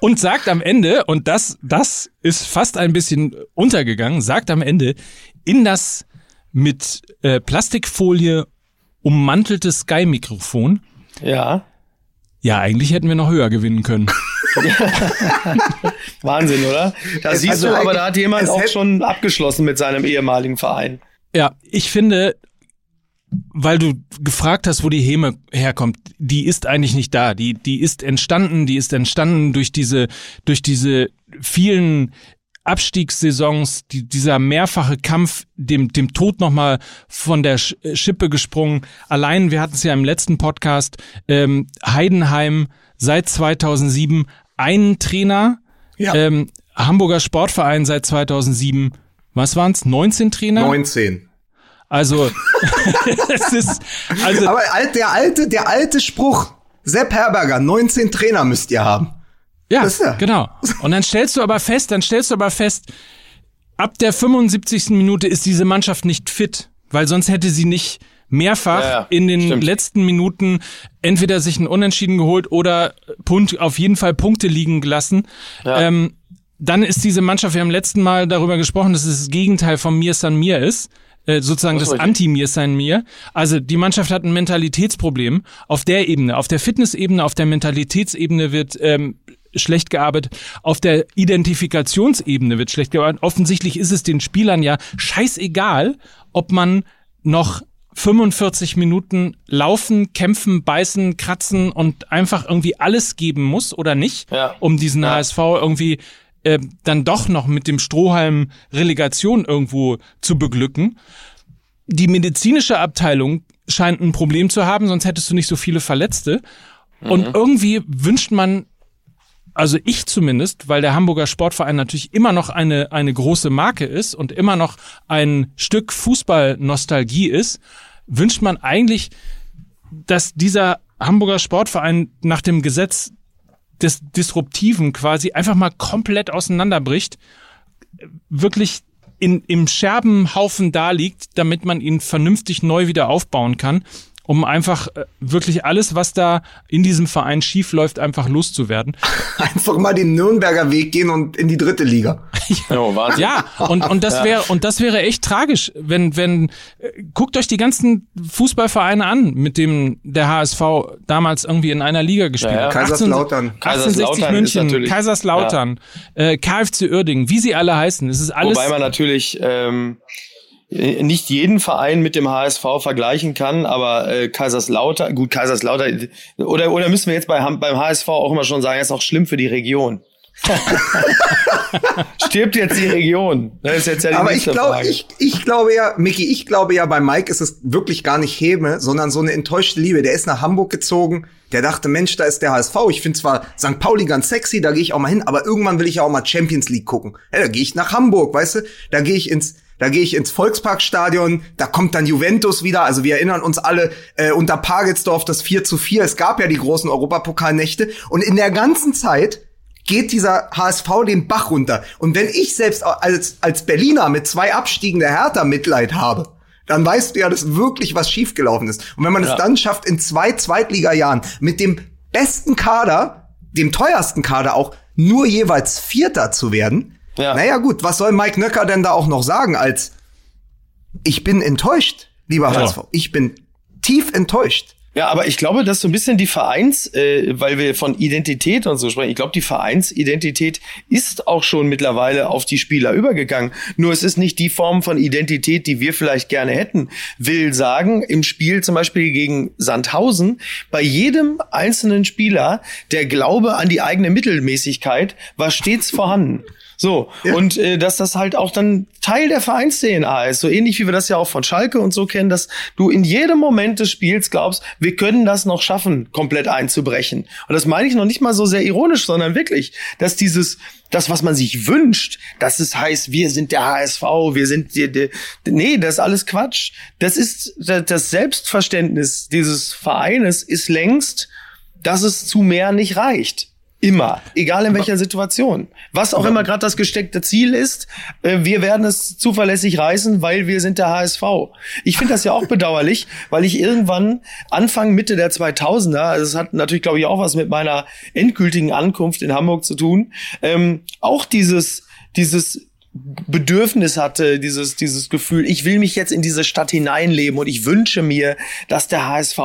Und sagt am Ende, und das, das ist fast ein bisschen untergegangen, sagt am Ende, in das mit äh, Plastikfolie ummantelte Sky-Mikrofon, Ja. ja, eigentlich hätten wir noch höher gewinnen können. Wahnsinn, oder? Da Es siehst hätte du, aber da hat jemand es auch schon abgeschlossen mit seinem ehemaligen Verein. Ja, ich finde, weil du gefragt hast, wo die Häme herkommt, die ist eigentlich nicht da. Die, die ist entstanden, die ist entstanden durch diese, durch diese vielen Abstiegssaisons, die, dieser mehrfache Kampf, dem, dem Tod nochmal von der Schippe gesprungen. Allein, wir hatten es ja im letzten Podcast, ähm, Heidenheim seit 2007 einen Trainer, ja. ähm, Hamburger Sportverein seit 2007, was waren's? 19 Trainer? 19. Also, es ist, also. Aber der alte, der alte Spruch, Sepp Herberger, 19 Trainer müsst ihr haben. Ja, ja, genau. Und dann stellst du aber fest, dann stellst du aber fest, ab der 75. Minute ist diese Mannschaft nicht fit, weil sonst hätte sie nicht mehrfach ja, ja, in den stimmt. letzten Minuten entweder sich ein Unentschieden geholt oder Punkt, auf jeden Fall Punkte liegen gelassen. Ja. Ähm, dann ist diese Mannschaft, wir haben letzten Mal darüber gesprochen, dass es das Gegenteil von Mir San Mir ist äh, sozusagen das, das Anti-Mir sein Mir. Also die Mannschaft hat ein Mentalitätsproblem auf der Ebene, auf der Fitnessebene, auf der Mentalitätsebene wird ähm, schlecht gearbeitet, auf der Identifikationsebene wird schlecht gearbeitet. Offensichtlich ist es den Spielern ja scheißegal, ob man noch 45 Minuten laufen, kämpfen, beißen, kratzen und einfach irgendwie alles geben muss oder nicht, ja. um diesen ja. HSV irgendwie äh, dann doch noch mit dem Strohhalm Relegation irgendwo zu beglücken. Die medizinische Abteilung scheint ein Problem zu haben, sonst hättest du nicht so viele Verletzte. Mhm. Und irgendwie wünscht man, also ich zumindest, weil der Hamburger Sportverein natürlich immer noch eine, eine große Marke ist und immer noch ein Stück Fußballnostalgie ist, wünscht man eigentlich, dass dieser Hamburger Sportverein nach dem Gesetz des Disruptiven quasi einfach mal komplett auseinanderbricht, wirklich in, im Scherbenhaufen da liegt, damit man ihn vernünftig neu wieder aufbauen kann um einfach äh, wirklich alles, was da in diesem Verein schief läuft, einfach loszuwerden. Einfach mal den Nürnberger Weg gehen und in die dritte Liga. ja, oh, ja und, und das wäre und das wäre echt tragisch, wenn wenn äh, guckt euch die ganzen Fußballvereine an, mit dem der HSV damals irgendwie in einer Liga gespielt hat. Ja, ja. Kaiserslautern, 1860 München, Kaiserslautern, ja. äh, KFC Uerdingen, wie sie alle heißen. Es ist alles. Wobei man natürlich ähm, nicht jeden Verein mit dem HSV vergleichen kann, aber äh, Kaiserslautern, gut, Kaiserslautern, oder, oder müssen wir jetzt bei, beim HSV auch immer schon sagen, ist auch schlimm für die Region. Stirbt jetzt die Region? Das ist jetzt ja die Aber ich glaube, ich, ich glaube ja, Micky, ich glaube ja, bei Mike ist es wirklich gar nicht Häme, sondern so eine enttäuschte Liebe. Der ist nach Hamburg gezogen, der dachte, Mensch, da ist der HSV. Ich finde zwar St. Pauli ganz sexy, da gehe ich auch mal hin, aber irgendwann will ich ja auch mal Champions League gucken. Ja, da gehe ich nach Hamburg, weißt du? Da gehe ich ins da gehe ich ins Volksparkstadion, da kommt dann Juventus wieder. Also wir erinnern uns alle äh, unter Pagelsdorf das 4 zu 4. Es gab ja die großen Europapokalnächte. Und in der ganzen Zeit geht dieser HSV den Bach runter. Und wenn ich selbst als, als Berliner mit zwei Abstiegen der Hertha Mitleid habe, dann weißt du ja, dass wirklich was schiefgelaufen ist. Und wenn man ja. es dann schafft, in zwei Zweitliga-Jahren mit dem besten Kader, dem teuersten Kader auch, nur jeweils Vierter zu werden, ja. Naja, gut, was soll Mike Nöcker denn da auch noch sagen als ich bin enttäuscht, lieber ja. HSV. Ich bin tief enttäuscht. Ja, aber ich glaube, dass so ein bisschen die Vereins, äh, weil wir von Identität und so sprechen, ich glaube, die Vereinsidentität ist auch schon mittlerweile auf die Spieler übergegangen. Nur es ist nicht die Form von Identität, die wir vielleicht gerne hätten. Will sagen, im Spiel zum Beispiel gegen Sandhausen, bei jedem einzelnen Spieler, der Glaube an die eigene Mittelmäßigkeit war stets vorhanden. So, ja. und äh, dass das halt auch dann Teil der Vereins-DNA ist. So ähnlich wie wir das ja auch von Schalke und so kennen, dass du in jedem Moment des Spiels glaubst, wir können das noch schaffen, komplett einzubrechen. Und das meine ich noch nicht mal so sehr ironisch, sondern wirklich, dass dieses, das, was man sich wünscht, dass es heißt, wir sind der HSV, wir sind die, die, nee, das ist alles Quatsch. Das ist das Selbstverständnis dieses Vereines ist längst, dass es zu mehr nicht reicht. Immer, egal in welcher Situation. Was auch immer gerade das gesteckte Ziel ist, äh, wir werden es zuverlässig reißen, weil wir sind der HSV. Ich finde das ja auch bedauerlich, weil ich irgendwann Anfang Mitte der 2000er, also es hat natürlich glaube ich auch was mit meiner endgültigen Ankunft in Hamburg zu tun, ähm, auch dieses dieses Bedürfnis hatte, dieses, dieses Gefühl, ich will mich jetzt in diese Stadt hineinleben und ich wünsche mir, dass der HSV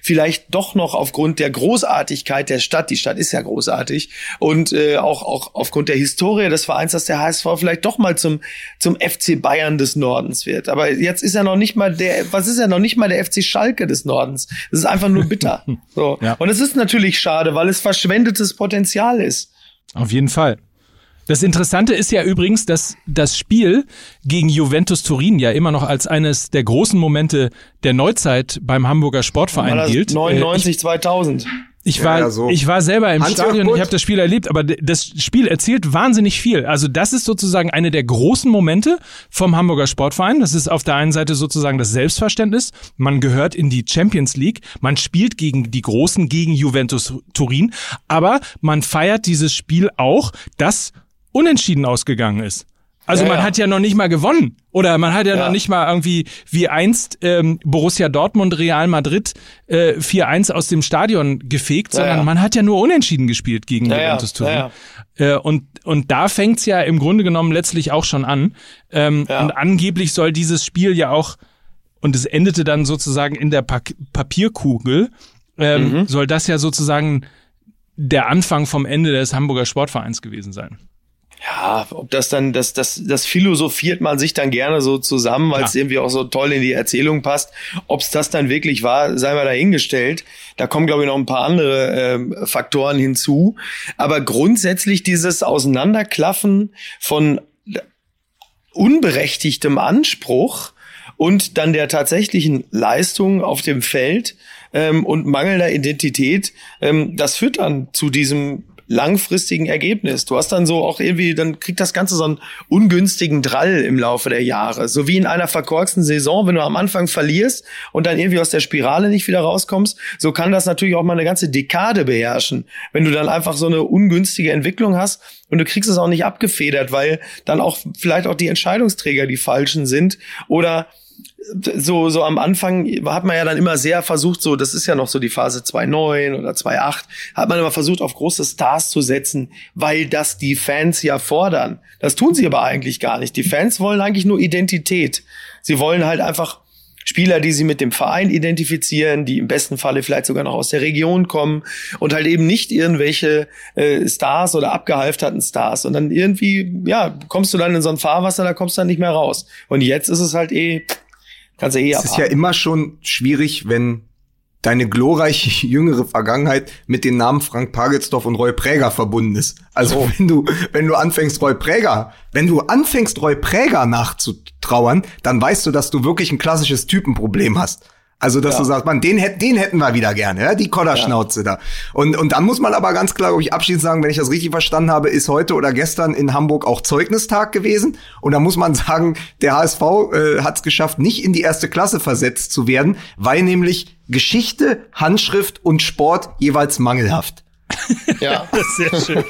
vielleicht doch noch aufgrund der Großartigkeit der Stadt, die Stadt ist ja großartig, und äh, auch, auch aufgrund der Historie des Vereins, dass der HSV vielleicht doch mal zum, zum FC Bayern des Nordens wird. Aber jetzt ist er noch nicht mal der, was ist er noch nicht mal der FC Schalke des Nordens? Das ist einfach nur bitter. So. Ja. Und es ist natürlich schade, weil es verschwendetes Potenzial ist. Auf jeden Fall. Das Interessante ist ja übrigens, dass das Spiel gegen Juventus Turin ja immer noch als eines der großen Momente der Neuzeit beim Hamburger Sportverein gilt. 99, ich, 2000. Ich war, ja, so. ich war selber im Hans Stadion, ich habe das Spiel erlebt, aber das Spiel erzählt wahnsinnig viel. Also das ist sozusagen eine der großen Momente vom Hamburger Sportverein. Das ist auf der einen Seite sozusagen das Selbstverständnis. Man gehört in die Champions League, man spielt gegen die Großen, gegen Juventus Turin, aber man feiert dieses Spiel auch, dass unentschieden ausgegangen ist. Also ja, man ja. hat ja noch nicht mal gewonnen. Oder man hat ja, ja. noch nicht mal irgendwie wie einst ähm, Borussia Dortmund, Real Madrid äh, 4-1 aus dem Stadion gefegt, sondern man hat ja nur unentschieden gespielt gegen Juventus Turin. Äh, und, und da fängt's ja im Grunde genommen letztlich auch schon an. Ähm, Und angeblich soll dieses Spiel ja auch, und es endete dann sozusagen in der pa Papierkugel, ähm, mhm. soll das ja sozusagen der Anfang vom Ende des Hamburger Sportvereins gewesen sein ja, ob das dann, das, das, das philosophiert man sich dann gerne so zusammen, weil es ja. irgendwie auch so toll in die Erzählung passt. Ob es das dann wirklich war, sei mal dahingestellt. Da kommen, glaube ich, noch ein paar andere äh, Faktoren hinzu. Aber grundsätzlich dieses Auseinanderklaffen von unberechtigtem Anspruch und dann der tatsächlichen Leistung auf dem Feld ähm, und mangelnder Identität, ähm, das führt dann zu diesem langfristigen Ergebnis. Du hast dann so auch irgendwie, dann kriegt das Ganze so einen ungünstigen Drall im Laufe der Jahre. So wie in einer verkorksten Saison, wenn du am Anfang verlierst und dann irgendwie aus der Spirale nicht wieder rauskommst, so kann das natürlich auch mal eine ganze Dekade beherrschen. Wenn du dann einfach so eine ungünstige Entwicklung hast und du kriegst es auch nicht abgefedert, weil dann auch vielleicht auch die Entscheidungsträger die falschen sind oder so, so am Anfang hat man ja dann immer sehr versucht, so, das ist ja noch so die Phase 2.9 oder 2.8, hat man immer versucht, auf große Stars zu setzen, weil das die Fans ja fordern. Das tun sie aber eigentlich gar nicht. Die Fans wollen eigentlich nur Identität. Sie wollen halt einfach Spieler, die sie mit dem Verein identifizieren, die im besten Falle vielleicht sogar noch aus der Region kommen und halt eben nicht irgendwelche äh, Stars oder abgehalfterten Stars. Und dann irgendwie, ja, kommst du dann in so ein Fahrwasser, da kommst du dann nicht mehr raus. Und jetzt ist es halt eh Kannst du eh Es ist ja immer schon schwierig, wenn deine glorreiche jüngere Vergangenheit mit den Namen Frank Pagelsdorf und Roy Präger verbunden ist. Also oh. wenn du, wenn du anfängst, Roy Präger, wenn du anfängst, Roy Präger nachzutrauern, dann weißt du, dass du wirklich ein klassisches Typenproblem hast. Also, dass ja. du sagst, man, den, den hätten wir wieder gerne, ja? die Kodderschnauze ja. da. Und, und dann muss man aber ganz klar, glaube ich, abschließend sagen, wenn ich das richtig verstanden habe, ist heute oder gestern in Hamburg auch Zeugnistag gewesen. Und da muss man sagen, der HSV äh, hat es geschafft, nicht in die erste Klasse versetzt zu werden, weil nämlich Geschichte, Handschrift und Sport jeweils mangelhaft. Ja, das ist sehr schön.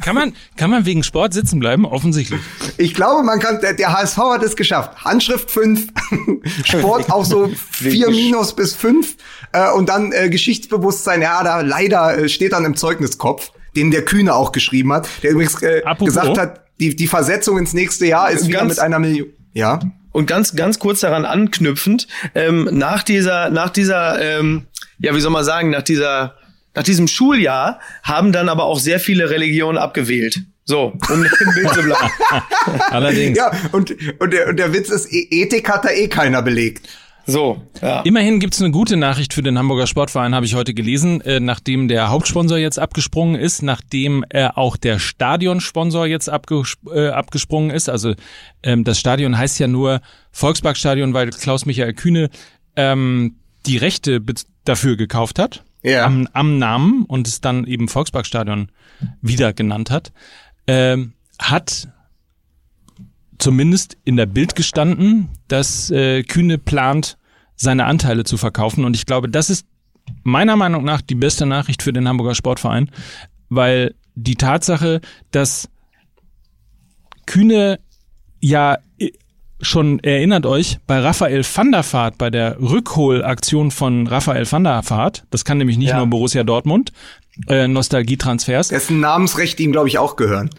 kann man, kann man wegen Sport sitzen bleiben? Offensichtlich. Ich glaube, man kann, der, der HSV hat es geschafft. Handschrift 5, Sport auch so 4 minus bis 5 äh, und dann äh, Geschichtsbewusstsein, ja, da leider äh, steht dann im Zeugniskopf, den der Kühne auch geschrieben hat, der übrigens äh, gesagt hat, die, die Versetzung ins nächste Jahr ist wieder mit einer Million. Ja. Und ganz, ganz kurz daran anknüpfend, ähm, nach dieser, nach dieser, ähm, ja, wie soll man sagen, nach dieser nach diesem Schuljahr haben dann aber auch sehr viele Religionen abgewählt. So, um im Bild zu bleiben. Allerdings. Ja, und, und, der, und der Witz ist, e- Ethik hat da eh keiner belegt. So, ja. Immerhin gibt's eine gute Nachricht für den Hamburger Sportverein, habe ich heute gelesen, äh, nachdem der Hauptsponsor jetzt abgesprungen ist, nachdem äh, auch der Stadionsponsor jetzt abges äh, abgesprungen ist. Also ähm, das Stadion heißt ja nur Volksparkstadion, weil Klaus-Michael Kühne ähm, die Rechte dafür gekauft hat ja. am, am Namen und es dann eben Volksparkstadion wieder genannt hat, ähm, hat zumindest in der Bild gestanden, dass äh, Kühne plant, seine Anteile zu verkaufen. Und ich glaube, das ist meiner Meinung nach die beste Nachricht für den Hamburger Sportverein, weil die Tatsache, dass Kühne ja schon erinnert euch, bei Raphael van der Vaart, bei der Rückholaktion von Raphael van der Vaart, das kann nämlich nicht ja. nur Borussia Dortmund, äh, Nostalgietransfers. Dessen Namensrechte ihm, glaube ich, auch gehören.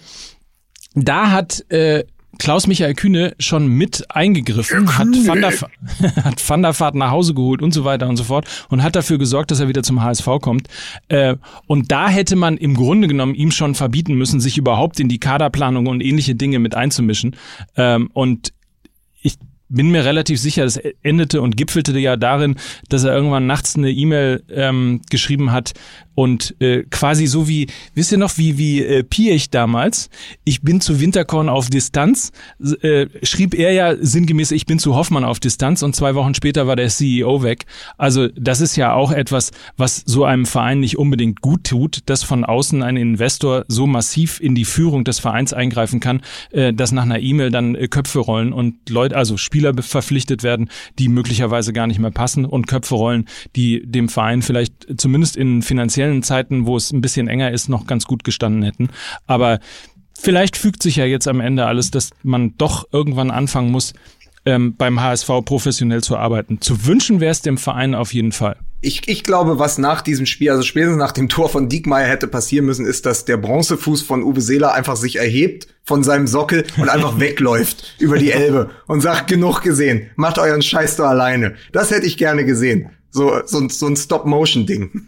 Da hat äh, Klaus-Michael Kühne schon mit eingegriffen, hat Van, der, hat Van der Vaart nach Hause geholt und so weiter und so fort und hat dafür gesorgt, dass er wieder zum HSV kommt. Äh, und da hätte man im Grunde genommen ihm schon verbieten müssen, sich überhaupt in die Kaderplanung und ähnliche Dinge mit einzumischen. Ähm, und bin mir relativ sicher, das endete und gipfelte ja darin, dass er irgendwann nachts eine E-Mail ähm, geschrieben hat und äh, quasi so wie, wisst ihr noch, wie, wie äh, Piech damals, ich bin zu Winterkorn auf Distanz, äh, schrieb er ja sinngemäß, ich bin zu Hoffmann auf Distanz und zwei Wochen später war der CEO weg. Also das ist ja auch etwas, was so einem Verein nicht unbedingt gut tut, dass von außen ein Investor so massiv in die Führung des Vereins eingreifen kann, äh, dass nach einer E-Mail dann äh, Köpfe rollen und Leute, also Spieler verpflichtet werden, die möglicherweise gar nicht mehr passen und Köpfe rollen, die dem Verein vielleicht zumindest in finanziellen Zeiten, wo es ein bisschen enger ist, noch ganz gut gestanden hätten. Aber vielleicht fügt sich ja jetzt am Ende alles, dass man doch irgendwann anfangen muss, ähm, beim HSV professionell zu arbeiten. Zu wünschen wäre es dem Verein auf jeden Fall. Ich, ich glaube, was nach diesem Spiel, also spätestens nach dem Tor von Diekmeyer hätte passieren müssen, ist, dass der Bronzefuß von Uwe Seeler einfach sich erhebt von seinem Sockel und einfach wegläuft über die Elbe und sagt, genug gesehen, macht euren Scheiß doch alleine. Das hätte ich gerne gesehen. So, so, so ein Stop-Motion-Ding.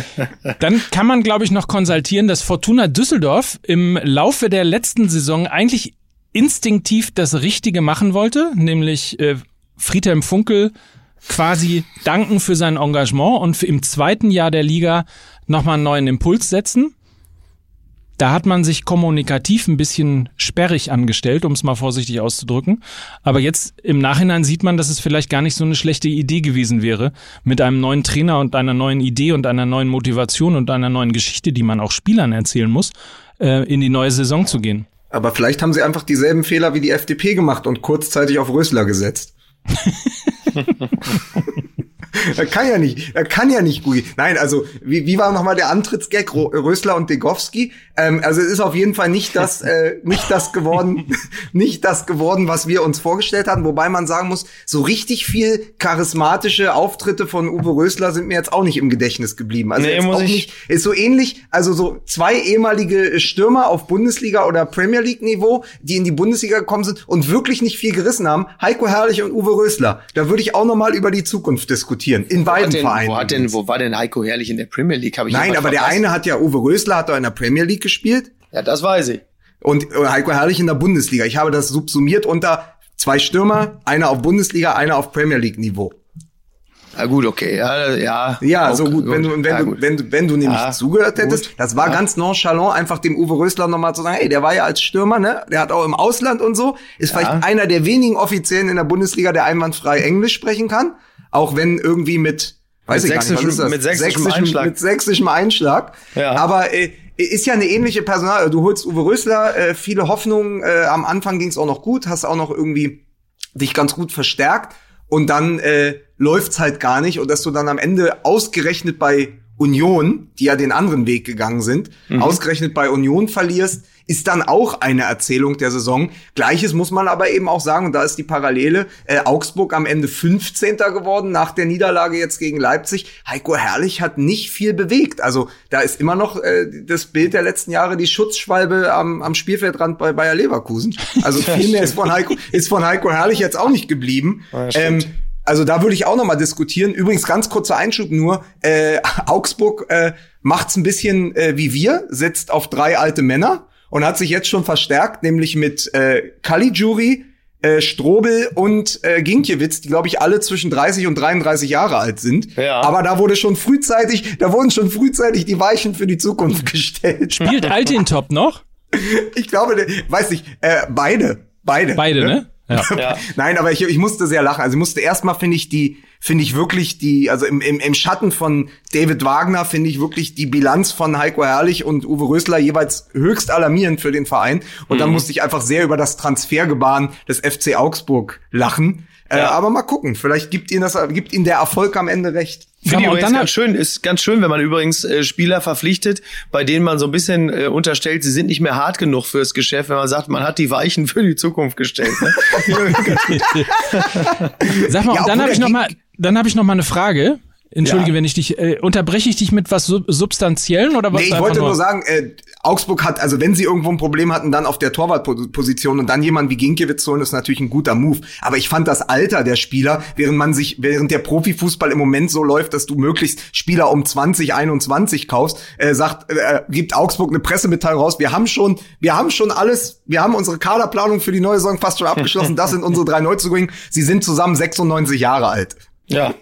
Dann kann man, glaube ich, noch konsultieren, dass Fortuna Düsseldorf im Laufe der letzten Saison eigentlich instinktiv das Richtige machen wollte, nämlich äh, Friedhelm Funkel quasi danken für sein Engagement und im zweiten Jahr der Liga nochmal einen neuen Impuls setzen. Da hat man sich kommunikativ ein bisschen sperrig angestellt, um es mal vorsichtig auszudrücken. Aber jetzt im Nachhinein sieht man, dass es vielleicht gar nicht so eine schlechte Idee gewesen wäre, mit einem neuen Trainer und einer neuen Idee und einer neuen Motivation und einer neuen Geschichte, die man auch Spielern erzählen muss, äh, in die neue Saison zu gehen. Aber vielleicht haben sie einfach dieselben Fehler wie die FDP gemacht und kurzzeitig auf Rösler gesetzt. ハハハハ。Er kann ja nicht, er kann ja nicht gut. Nein, also wie, wie war nochmal der Antrittsgag Rösler und Degowski? Ähm, also es ist auf jeden Fall nicht das, äh, nicht das geworden, nicht das geworden, was wir uns vorgestellt hatten. Wobei man sagen muss, so richtig viel charismatische Auftritte von Uwe Rösler sind mir jetzt auch nicht im Gedächtnis geblieben. Also nee, jetzt auch nicht, ist so ähnlich, also so zwei ehemalige Stürmer auf Bundesliga oder Premier League Niveau, die in die Bundesliga gekommen sind und wirklich nicht viel gerissen haben. Heiko Herrlich und Uwe Rösler. Da würde ich auch nochmal über die Zukunft diskutieren diskutieren. In wo beiden denn, Vereinen. Wo, hat denn, wo war denn Heiko Herrlich in der Premier League? Hab ich Nein, aber der eine hat ja, Uwe Rösler hat doch in der Premier League gespielt. Ja, das weiß ich. Und äh, Heiko Herrlich in der Bundesliga. Ich habe das subsumiert unter zwei Stürmer, einer auf Bundesliga, einer auf Premier League Niveau. Ja gut, okay, ja, ja. Ja, okay, so gut. Wenn du, wenn ja, du, wenn du, wenn du nämlich ja, zugehört hättest, gut. das war ja. ganz nonchalant, einfach dem Uwe Rösler nochmal zu sagen, hey, der war ja als Stürmer, ne? Der hat auch im Ausland und so, ist vielleicht einer der wenigen Offiziellen in der Bundesliga, der einwandfrei Englisch sprechen kann. Auch wenn irgendwie mit Weiß mit, sächsischem, nicht, mit sächsischem, sächsischem Einschlag. Mit sächsischem Einschlag. Ja. Aber äh, ist ja eine ähnliche Personal. Du holst Uwe Rösler, äh, viele Hoffnungen. Äh, am Anfang ging es auch noch gut, hast auch noch irgendwie dich ganz gut verstärkt. Und dann äh, läuft's halt gar nicht. Und dass du dann am Ende ausgerechnet bei Union, die ja den anderen Weg gegangen sind, mhm. ausgerechnet bei Union verlierst, ist dann auch eine Erzählung der Saison. Gleiches muss man aber eben auch sagen, und da ist die Parallele, äh, Augsburg am Ende 15. geworden nach der Niederlage jetzt gegen Leipzig. Heiko Herrlich hat nicht viel bewegt. Also da ist immer noch äh, das Bild der letzten Jahre die Schutzschwalbe am, am Spielfeldrand bei Bayer Leverkusen. Also viel mehr ist von Heiko, ist von Heiko Herrlich jetzt auch nicht geblieben. Ja, ähm, also da würde ich auch noch mal diskutieren. Übrigens ganz kurzer Einschub nur: äh, Augsburg äh, macht's ein bisschen äh, wie wir, setzt auf drei alte Männer und hat sich jetzt schon verstärkt, nämlich mit äh, Caligiuri, äh, Strobel und äh, Ginkiewicz, die glaube ich alle zwischen 30 und 33 Jahre alt sind. Ja. Aber da wurde schon frühzeitig, da wurden schon frühzeitig die Weichen für die Zukunft gestellt. Spielt Altintop noch? Ich glaube, weiß nicht, äh, beide, beide. Beide, ne? ne? Ja. ja. Nein, aber ich, ich musste sehr lachen. Also ich musste erstmal finde ich die finde ich wirklich die also im, im, im Schatten von David Wagner finde ich wirklich die Bilanz von Heiko Herrlich und Uwe Rösler jeweils höchst alarmierend für den Verein und mhm. dann musste ich einfach sehr über das Transfergebaren des FC Augsburg lachen. Äh, ja. aber mal gucken, vielleicht gibt ihnen das gibt ihnen der Erfolg am Ende recht. Finde ich übrigens ganz schön, ist ganz schön, wenn man übrigens äh, Spieler verpflichtet, bei denen man so ein bisschen äh, unterstellt, sie sind nicht mehr hart genug fürs Geschäft, wenn man sagt, man hat die Weichen für die Zukunft gestellt. Ne? Sag mal, ja, und dann habe ich noch mal, dann habe ich noch mal eine Frage. Entschuldige, ja. wenn ich dich äh, unterbreche ich dich mit was Substanziellen oder was? Nee, ich wollte nur sagen, äh, Augsburg hat, also wenn sie irgendwo ein Problem hatten, dann auf der Torwartposition und dann jemand wie Ginkiewicz holen, ist natürlich ein guter Move. Aber ich fand das Alter der Spieler, während man sich, während der Profifußball im Moment so läuft, dass du möglichst Spieler um 20, 21 kaufst, äh, sagt, äh, gibt Augsburg eine Pressemitteilung raus. Wir haben schon, wir haben schon alles, wir haben unsere Kaderplanung für die neue Saison fast schon abgeschlossen. Das sind unsere drei Neuzugänge. Sie sind zusammen 96 Jahre alt. Ja.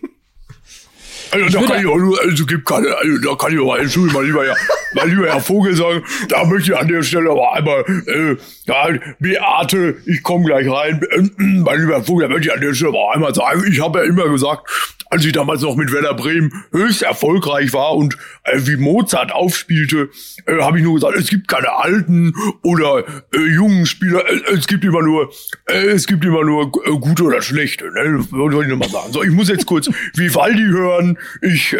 Also da kann ich auch nur, also gibt keine, also da kann ich auch, Entschuldigung, mal lieber, Herr, mal lieber Herr Vogel sagen, da möchte ich an der Stelle aber einmal, äh, ja, Beate, ich komme gleich rein, äh, mein lieber Herr Vogel, da möchte ich an der Stelle aber einmal sagen, ich habe ja immer gesagt, als ich damals noch mit Werder Bremen höchst erfolgreich war und äh, wie Mozart aufspielte, äh, habe ich nur gesagt, es gibt keine alten oder äh, jungen Spieler, äh, es gibt immer nur, äh, es gibt immer nur äh, gute oder schlechte. Ne? Wollte ich nur mal sagen. So, ich muss jetzt kurz Vivaldi hören. Ich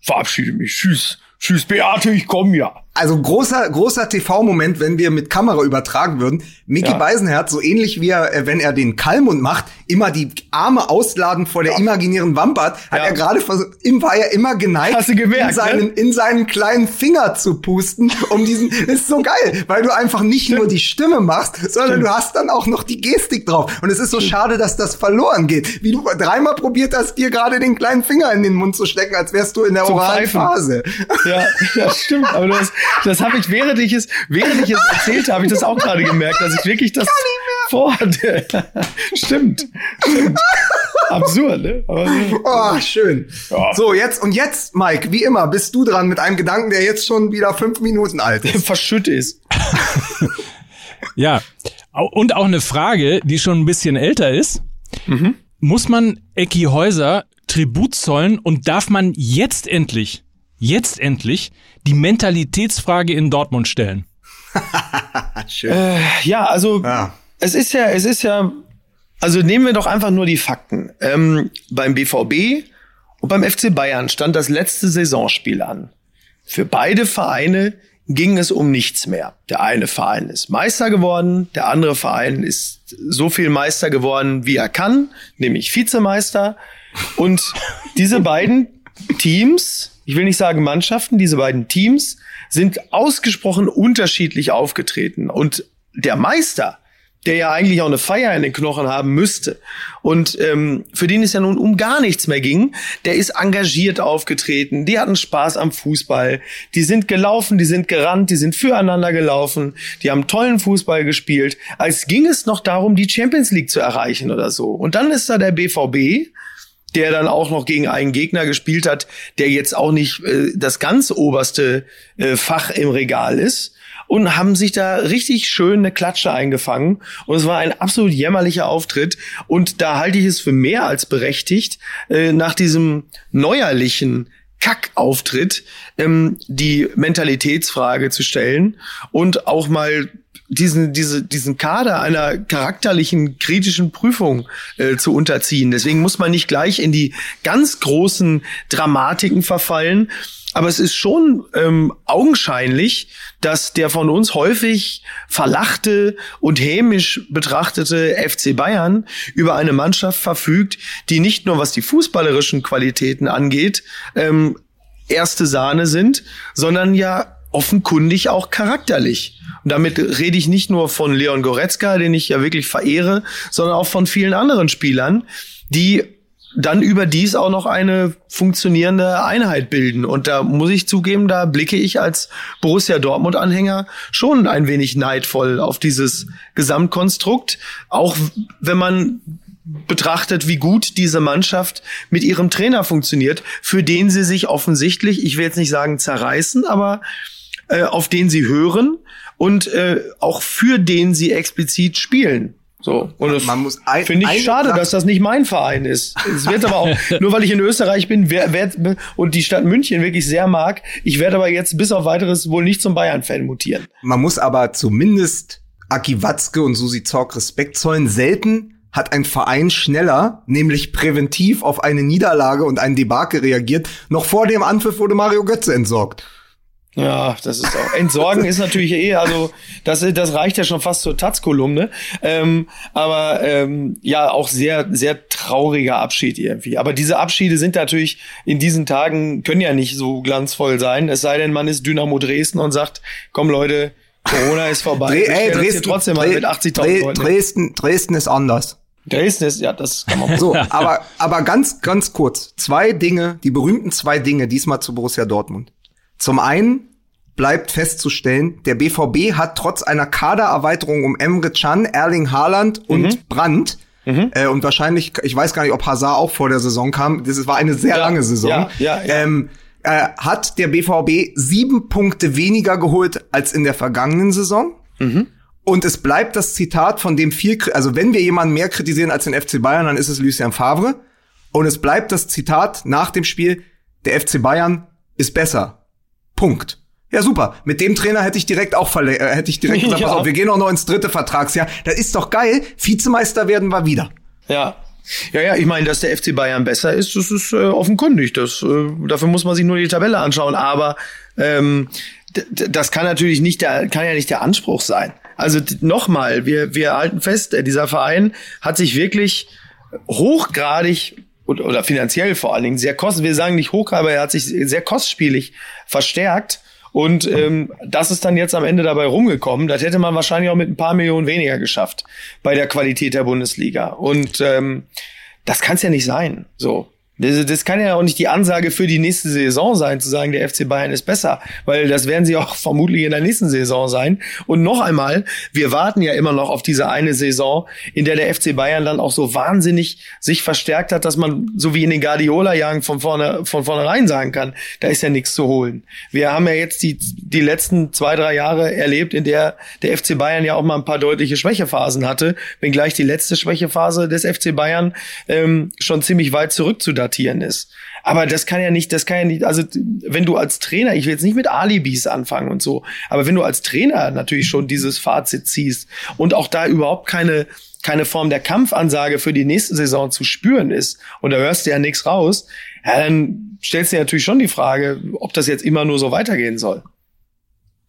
verabschiede mich. Tschüss. Tschüss, Beate, ich komme ja. Also großer, großer TV-Moment, wenn wir mit Kamera übertragen würden. Mickey Ja. Beisenherz, so ähnlich wie er, äh, wenn er den Kalmund macht, immer die Arme ausladen vor der imaginären Wampe hat, Ja. er gerade versucht, ihm war er immer geneigt, Hast du gemerkt, in, seinen, ne? in seinen kleinen Finger zu pusten, um diesen, ist so geil, weil du einfach nicht nur die Stimme machst, sondern du hast dann auch noch die Gestik drauf. Und es ist so schade, dass das verloren geht. Wie du dreimal probiert hast, dir gerade den kleinen Finger in den Mund zu stecken, als wärst du in der Zum oralen Pfeifen. Phase. Ja, das stimmt. Aber das, das habe ich, während ich es, während ich es erzählt habe, ich das auch gerade gemerkt, dass ich wirklich das vorhatte. stimmt. Stimmt. Absurd, ne? Aber so. Oh, schön. Ja. So, jetzt und jetzt, Mike, wie immer, bist du dran mit einem Gedanken, der jetzt schon wieder fünf Minuten alt ist. verschütt ist. Ja. Und auch eine Frage, die schon ein bisschen älter ist. Muss man Ecki Häuser Tribut zollen und darf man jetzt endlich, jetzt endlich die Mentalitätsfrage in Dortmund stellen? Schön. Ja, also Ja. es ist ja, es ist ja, also nehmen wir doch einfach nur die Fakten. Ähm, beim BVB und beim FC Bayern stand das letzte Saisonspiel an. Für beide Vereine ging es um nichts mehr. Der eine Verein ist Meister geworden, der andere Verein ist so viel Meister geworden, wie er kann, nämlich Vizemeister. Und diese beiden Teams, ich will nicht sagen Mannschaften, diese beiden Teams sind ausgesprochen unterschiedlich aufgetreten. Und der Meister, der ja eigentlich auch eine Feier in den Knochen haben müsste und ähm, für den es ja nun um gar nichts mehr ging, der ist engagiert aufgetreten, die hatten Spaß am Fußball, die sind gelaufen, die sind gerannt, die sind füreinander gelaufen, die haben tollen Fußball gespielt, als ging es noch darum, die Champions League zu erreichen oder so. Und dann ist da der BVB, der dann auch noch gegen einen Gegner gespielt hat, der jetzt auch nicht äh, das ganz oberste äh, Fach im Regal ist. Und haben sich da richtig schön eine Klatsche eingefangen. Und es war ein absolut jämmerlicher Auftritt. Und da halte ich es für mehr als berechtigt äh, nach diesem neuerlichen Kackauftritt ähm, die Mentalitätsfrage zu stellen und auch mal diesen, diese, diesen Kader einer charakterlichen kritischen Prüfung äh, zu unterziehen. Deswegen muss man nicht gleich in die ganz großen Dramatiken verfallen. Aber es ist schon ähm, augenscheinlich, dass der von uns häufig verlachte und hämisch betrachtete FC Bayern über eine Mannschaft verfügt, die nicht nur was die fußballerischen Qualitäten angeht, ähm, erste Sahne sind, sondern ja offenkundig auch charakterlich. Und damit rede ich nicht nur von Leon Goretzka, den ich ja wirklich verehre, sondern auch von vielen anderen Spielern, die dann überdies auch noch eine funktionierende Einheit bilden. Und da muss ich zugeben, da blicke ich als Borussia Dortmund-Anhänger schon ein wenig neidvoll auf dieses Gesamtkonstrukt, auch wenn man betrachtet, wie gut diese Mannschaft mit ihrem Trainer funktioniert, für den sie sich offensichtlich, ich will jetzt nicht sagen zerreißen, aber äh, auf den sie hören und äh, auch für den sie explizit spielen. So, und das Man muss ein- finde ich schade, Sache- dass das nicht mein Verein ist. Es wird aber auch, nur weil ich in Österreich bin wer, wer, und die Stadt München wirklich sehr mag, ich werde aber jetzt bis auf weiteres wohl nicht zum Bayern-Fan mutieren. Man muss aber zumindest Aki Watzke und Susi Zorc Respekt zollen. Selten hat ein Verein schneller, nämlich präventiv auf eine Niederlage und ein Debakel reagiert. Noch vor dem Anpfiff wurde Mario Götze entsorgt. Ja, das ist auch. Entsorgen ist natürlich eh, also das, das reicht ja schon fast zur Taz-Kolumne. Ähm, aber ähm, ja, auch sehr, sehr trauriger Abschied irgendwie. Aber diese Abschiede sind natürlich in diesen Tagen, können ja nicht so glanzvoll sein. Es sei denn, man ist Dynamo Dresden und sagt, komm Leute, Corona ist vorbei. Dre ey, Dresden, trotzdem mal mit 80.000 Leuten. Dresden, Dresden ist anders. Dresden ist, ja, das kann man so. aber, aber ganz, ganz kurz. Zwei Dinge, die berühmten zwei Dinge diesmal zu Borussia Dortmund. Zum einen bleibt festzustellen, der BVB hat trotz einer Kadererweiterung um Emre Can, Erling Haaland und mhm. Brandt Mhm. Äh, und wahrscheinlich, ich weiß gar nicht, ob Hazard auch vor der Saison kam. Das war eine sehr ja, lange Saison. Ja, ja. Ähm, äh, hat der BVB sieben Punkte weniger geholt als in der vergangenen Saison. Mhm. Und es bleibt das Zitat, von dem viel, also wenn wir jemanden mehr kritisieren als den FC Bayern, dann ist es Lucien Favre. Und es bleibt das Zitat nach dem Spiel, der FC Bayern ist besser. Punkt. Ja, super. Mit dem Trainer hätte ich direkt auch verle äh, hätte ich direkt gesagt, ja. pass auf, wir gehen auch noch ins dritte Vertragsjahr. Das ist doch geil. Vizemeister werden wir wieder. Ja. Ja, ja, ich meine, dass der FC Bayern besser ist, das ist äh, offenkundig. Das, äh, dafür muss man sich nur die Tabelle anschauen. Aber ähm, das kann natürlich nicht der, kann ja nicht der Anspruch sein. Also nochmal, wir, wir halten fest, äh, dieser Verein hat sich wirklich hochgradig oder finanziell vor allen Dingen sehr kost, wir sagen nicht hoch, aber er hat sich sehr kostspielig verstärkt und ähm, das ist dann jetzt am Ende dabei rumgekommen. Das hätte man wahrscheinlich auch mit ein paar Millionen weniger geschafft bei der Qualität der Bundesliga. Und ähm, das kann es ja nicht sein. So. Das, das kann ja auch nicht die Ansage für die nächste Saison sein, zu sagen, der FC Bayern ist besser, weil das werden sie auch vermutlich in der nächsten Saison sein. Und noch einmal, wir warten ja immer noch auf diese eine Saison, in der der FC Bayern dann auch so wahnsinnig sich verstärkt hat, dass man so wie in den Guardiola-Jahren von vorne von vornherein sagen kann, da ist ja nichts zu holen. Wir haben ja jetzt die die letzten zwei drei Jahre erlebt, in der der FC Bayern ja auch mal ein paar deutliche Schwächephasen hatte, wenngleich die letzte Schwächephase des FC Bayern ähm, schon ziemlich weit zurückzudatieren datieren ist. Aber das kann ja nicht, das kann ja nicht, also wenn du als Trainer, ich will jetzt nicht mit Alibis anfangen und so, aber wenn du als Trainer natürlich schon dieses Fazit ziehst und auch da überhaupt keine, keine Form der Kampfansage für die nächste Saison zu spüren ist und da hörst du ja nichts raus, ja, dann stellst du dir natürlich schon die Frage, ob das jetzt immer nur so weitergehen soll.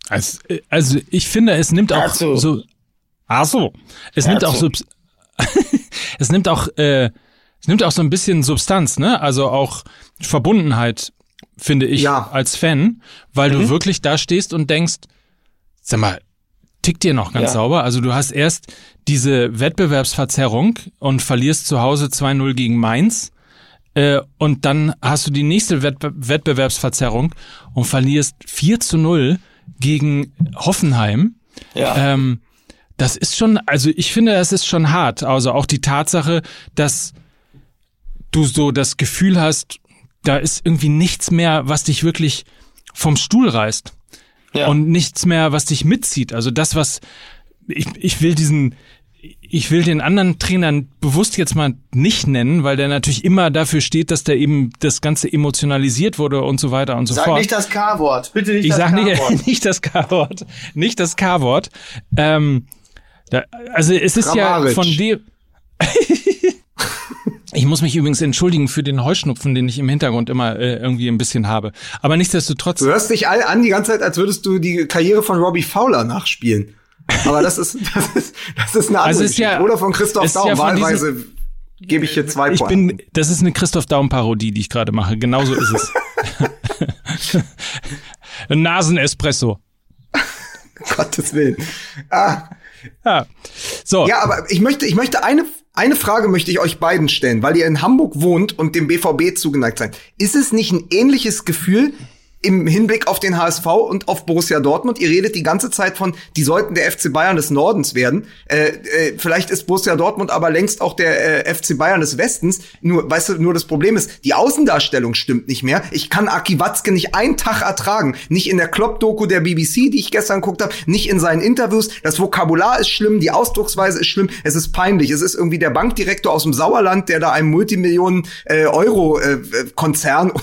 Also, also ich finde, es nimmt auch so. so ach so, es nimmt auch so, es nimmt auch äh, es nimmt auch so ein bisschen Substanz, ne? Also auch Verbundenheit, finde ich, ja. als Fan, weil mhm. du wirklich da stehst und denkst, sag mal, tickt dir noch ganz ja. sauber. Also du hast erst diese Wettbewerbsverzerrung und verlierst zu Hause 2-0 gegen Mainz. Äh, und dann hast du die nächste Wettbe Wettbewerbsverzerrung und verlierst 4 zu 0 gegen Hoffenheim. Ja. Ähm, das ist schon, also ich finde, das ist schon hart. Also auch die Tatsache, dass du so das Gefühl hast, da ist irgendwie nichts mehr, was dich wirklich vom Stuhl reißt. Ja. Und nichts mehr, was dich mitzieht. Also das, was ich, ich will diesen, ich will den anderen Trainern bewusst jetzt mal nicht nennen, weil der natürlich immer dafür steht, dass der eben das Ganze emotionalisiert wurde und so weiter und so sag fort. Sag nicht das K-Wort, bitte nicht ich das K-Wort. Ich sag nicht, nicht das K-Wort, nicht das K-Wort. Ähm, da, also es ist Grammarisch. ja von dem. Ich muss mich übrigens entschuldigen für den Heuschnupfen, den ich im Hintergrund immer äh, irgendwie ein bisschen habe. Aber nichtsdestotrotz. Du hörst dich all an die ganze Zeit, als würdest du die Karriere von Robbie Fowler nachspielen. Aber das ist, das ist, das ist eine andere also ist ja, Oder von Christoph Daum. Ja Wahlweise gebe ich hier zwei ich Pointen. Bin, das ist eine Christoph Daum-Parodie, die ich gerade mache. Genauso ist es. Nasenespresso. Gottes Willen. Ah. Ja. So. Ja, aber ich möchte, ich möchte eine eine Frage möchte ich euch beiden stellen, weil ihr in Hamburg wohnt und dem BVB zugeneigt seid. Ist es nicht ein ähnliches Gefühl, im Hinblick auf den HSV und auf Borussia Dortmund. Ihr redet die ganze Zeit von, die sollten der FC Bayern des Nordens werden. Äh, äh, vielleicht ist Borussia Dortmund aber längst auch der äh, FC Bayern des Westens. Nur, weißt du, nur das Problem ist, die Außendarstellung stimmt nicht mehr. Ich kann Aki Watzke nicht einen Tag ertragen. Nicht in der Klopp-Doku der BBC, die ich gestern geguckt habe, nicht in seinen Interviews. Das Vokabular ist schlimm, die Ausdrucksweise ist schlimm. Es ist peinlich. Es ist irgendwie der Bankdirektor aus dem Sauerland, der da einem Multimillionen äh, äh,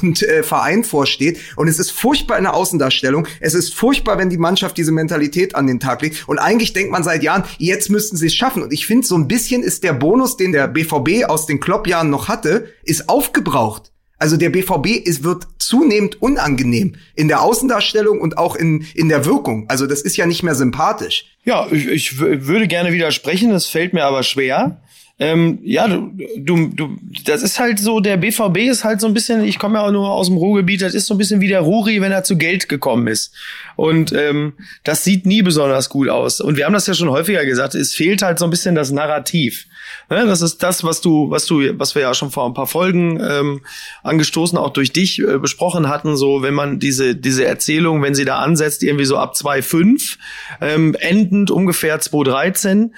und äh, Verein vorsteht. Und es ist ist furchtbar in der Außendarstellung. Es ist furchtbar, wenn die Mannschaft diese Mentalität an den Tag legt. Und eigentlich denkt man seit Jahren, jetzt müssten sie es schaffen. Und ich finde, so ein bisschen ist der Bonus, den der BVB aus den Kloppjahren noch hatte, ist aufgebraucht. Also der BVB ist, wird zunehmend unangenehm in der Außendarstellung und auch in, in der Wirkung. Also das ist ja nicht mehr sympathisch. Ja, ich, ich würde gerne widersprechen, das fällt mir aber schwer. Ähm, ja, du, du, du, das ist halt so, der BVB ist halt so ein bisschen, ich komme ja auch nur aus dem Ruhrgebiet, das ist so ein bisschen wie der Ruri, wenn er zu Geld gekommen ist. Und ähm, das sieht nie besonders gut aus. Und wir haben das ja schon häufiger gesagt, es fehlt halt so ein bisschen das Narrativ. Ne, das ist das, was du, was du, was wir ja schon vor ein paar Folgen ähm, angestoßen, auch durch dich äh, besprochen hatten. So, wenn man diese diese Erzählung, wenn sie da ansetzt, irgendwie so ab 2,5, ähm, endend ungefähr 2,13,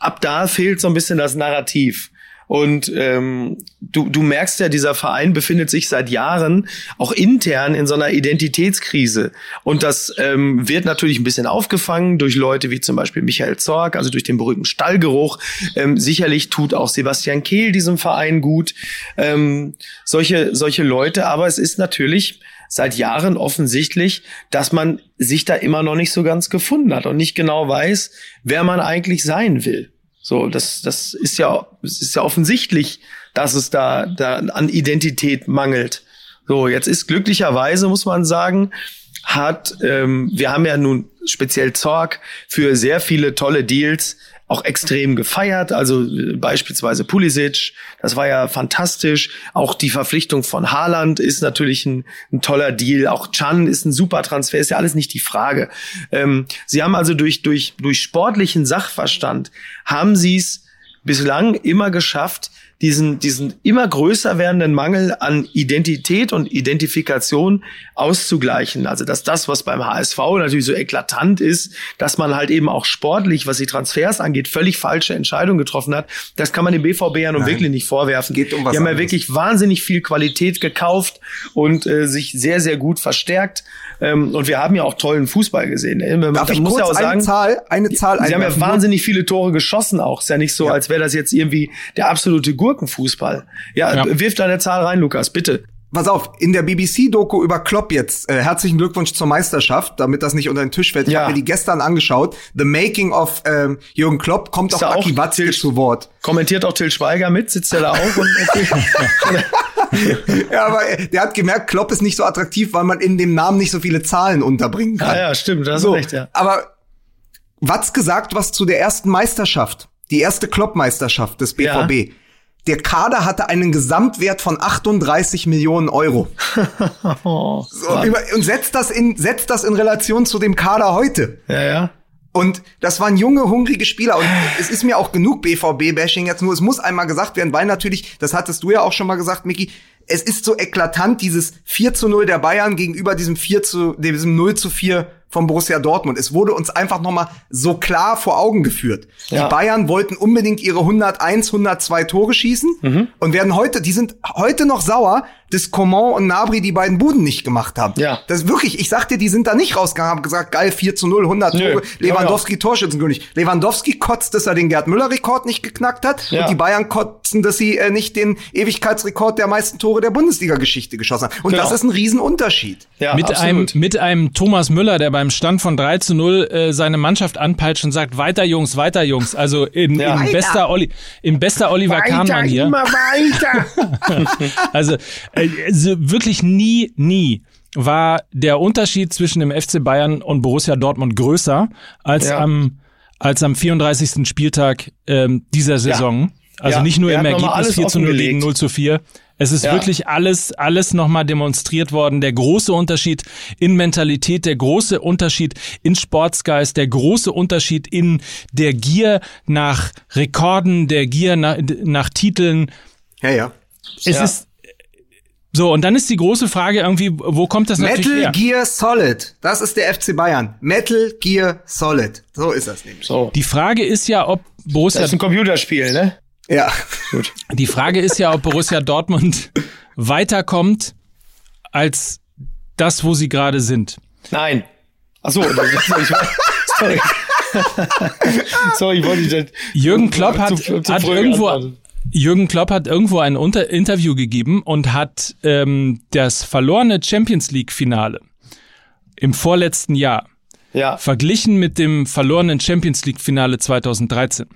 ab da fehlt so ein bisschen das Narrativ. Und ähm, du, du merkst ja, dieser Verein befindet sich seit Jahren auch intern in so einer Identitätskrise. Und das ähm, wird natürlich ein bisschen aufgefangen durch Leute wie zum Beispiel Michael Zorg, also durch den berühmten Stallgeruch. Ähm, sicherlich tut auch Sebastian Kehl diesem Verein gut. Ähm, solche, solche Leute, aber es ist natürlich seit Jahren offensichtlich, dass man sich da immer noch nicht so ganz gefunden hat und nicht genau weiß, wer man eigentlich sein will. So, das, das ist ja, es ist ja offensichtlich, dass es da, da an Identität mangelt. So, jetzt ist glücklicherweise, muss man sagen, hat, ähm, wir haben ja nun speziell Zorg für sehr viele tolle Deals auch extrem gefeiert. Also äh, beispielsweise Pulisic, das war ja fantastisch. Auch die Verpflichtung von Haaland ist natürlich ein, ein toller Deal. Auch Chan ist ein super Transfer, ist ja alles nicht die Frage. Ähm, sie haben also durch, durch, durch sportlichen Sachverstand, haben sie es bislang immer geschafft, diesen, diesen immer größer werdenden Mangel an Identität und Identifikation auszugleichen. Also, dass das, was beim HSV natürlich so eklatant ist, dass man halt eben auch sportlich, was die Transfers angeht, völlig falsche Entscheidungen getroffen hat, das kann man dem BVB ja nun Nein. wirklich nicht vorwerfen. Geht um was die haben anderes. ja wirklich wahnsinnig viel Qualität gekauft und äh, sich sehr, sehr gut verstärkt. Ähm, und wir haben ja auch tollen Fußball gesehen. Man, Darf ich muss kurz ja auch sagen, eine Zahl, eine Zahl Sie haben ja wahnsinnig viele Tore geschossen auch. Ist ja nicht so, Ja. als wäre das jetzt irgendwie der absolute Gurkenfußball. Ja, Ja. wirf da eine Zahl rein, Lukas, bitte. Pass auf, in der BBC-Doku über Klopp jetzt, äh, herzlichen Glückwunsch zur Meisterschaft, damit das nicht unter den Tisch fällt. Ich Ja. habe mir die gestern angeschaut. The Making of ähm, Jürgen Klopp kommt Ist auch Aki Watzke Til- zu Wort. Kommentiert auch Till Schweiger mit, sitzt er da auch und Ja, aber äh, der hat gemerkt, Klopp ist nicht so attraktiv, weil man in dem Namen nicht so viele Zahlen unterbringen kann. Ah ja, stimmt, da hast so, du recht, ja. Aber Watzke sagt was zu der ersten Meisterschaft, die erste Klopp-Meisterschaft des Ja. Der Kader hatte einen Gesamtwert von 38 Millionen Euro. Oh, So, und setzt das in setzt das in Relation zu dem Kader heute. ja, ja. Und das waren junge, hungrige Spieler. Und es ist mir auch genug BVB-Bashing jetzt nur. Es muss einmal gesagt werden, weil natürlich, das hattest du ja auch schon mal gesagt, Miki, es ist so eklatant, dieses 4 zu 0 der Bayern gegenüber diesem 4 zu, diesem 0 zu 4 vom Borussia Dortmund. Es wurde uns einfach noch mal so klar vor Augen geführt. Ja. Die Bayern wollten unbedingt ihre 101, 102 Tore schießen Mhm. und werden heute, die sind heute noch sauer, dass Coman und Nabri die beiden Buden nicht gemacht haben. Ja. Das ist wirklich, ich sagte, die sind da nicht rausgegangen, haben gesagt, geil, 4 zu 0, 100 Nö, Tore. Lewandowski Torschützenkönig. Lewandowski kotzt, dass er den Gerd Müller-Rekord nicht geknackt hat. Ja. Und die Bayern kotzen, dass sie äh, nicht den Ewigkeitsrekord der meisten Tore der Bundesliga-Geschichte geschossen haben. Und Genau. das ist ein Riesenunterschied. ja mit, einem, mit einem Thomas Müller, der beim Stand von 3 zu 0 äh, seine Mannschaft anpeitscht und sagt, weiter Jungs, weiter Jungs. Also in, Ja. in, bester, Oli, in bester Oliver Kahnmann hier. immer weiter. Also, äh, also wirklich nie, nie war der Unterschied zwischen dem FC Bayern und Borussia Dortmund größer als Ja. am als am 34. Spieltag ähm, dieser Saison. Also Ja. nicht nur im Ergebnis alles 4 zu 0 offengelegt. gegen 0 zu 4. Es ist Ja. wirklich alles, alles nochmal demonstriert worden. Der große Unterschied in Mentalität, der große Unterschied in Sportsgeist, der große Unterschied in der Gier nach Rekorden, der Gier nach, nach Titeln. Ja, ja. Es Ja. ist so, und dann ist die große Frage irgendwie, wo kommt das natürlich Metal her? Gear Solid. Das ist der FC Bayern. Metal Gear Solid. So ist das nämlich. so. Die Frage ist ja, ob Das Borussia, ist ein Computerspiel, ne? Ja. Gut. die Frage ist ja, ob Borussia Dortmund weiterkommt als das, wo sie gerade sind. Nein. Ach so, das, ich, sorry. sorry, ich wollte nicht. das- Jürgen Klopp hat, zu- zu hat irgendwo, geantwortet. Jürgen Klopp hat irgendwo ein Unter Interview gegeben und hat ähm, das verlorene Champions League Finale im vorletzten Jahr Ja. verglichen mit dem verlorenen Champions League Finale 2013.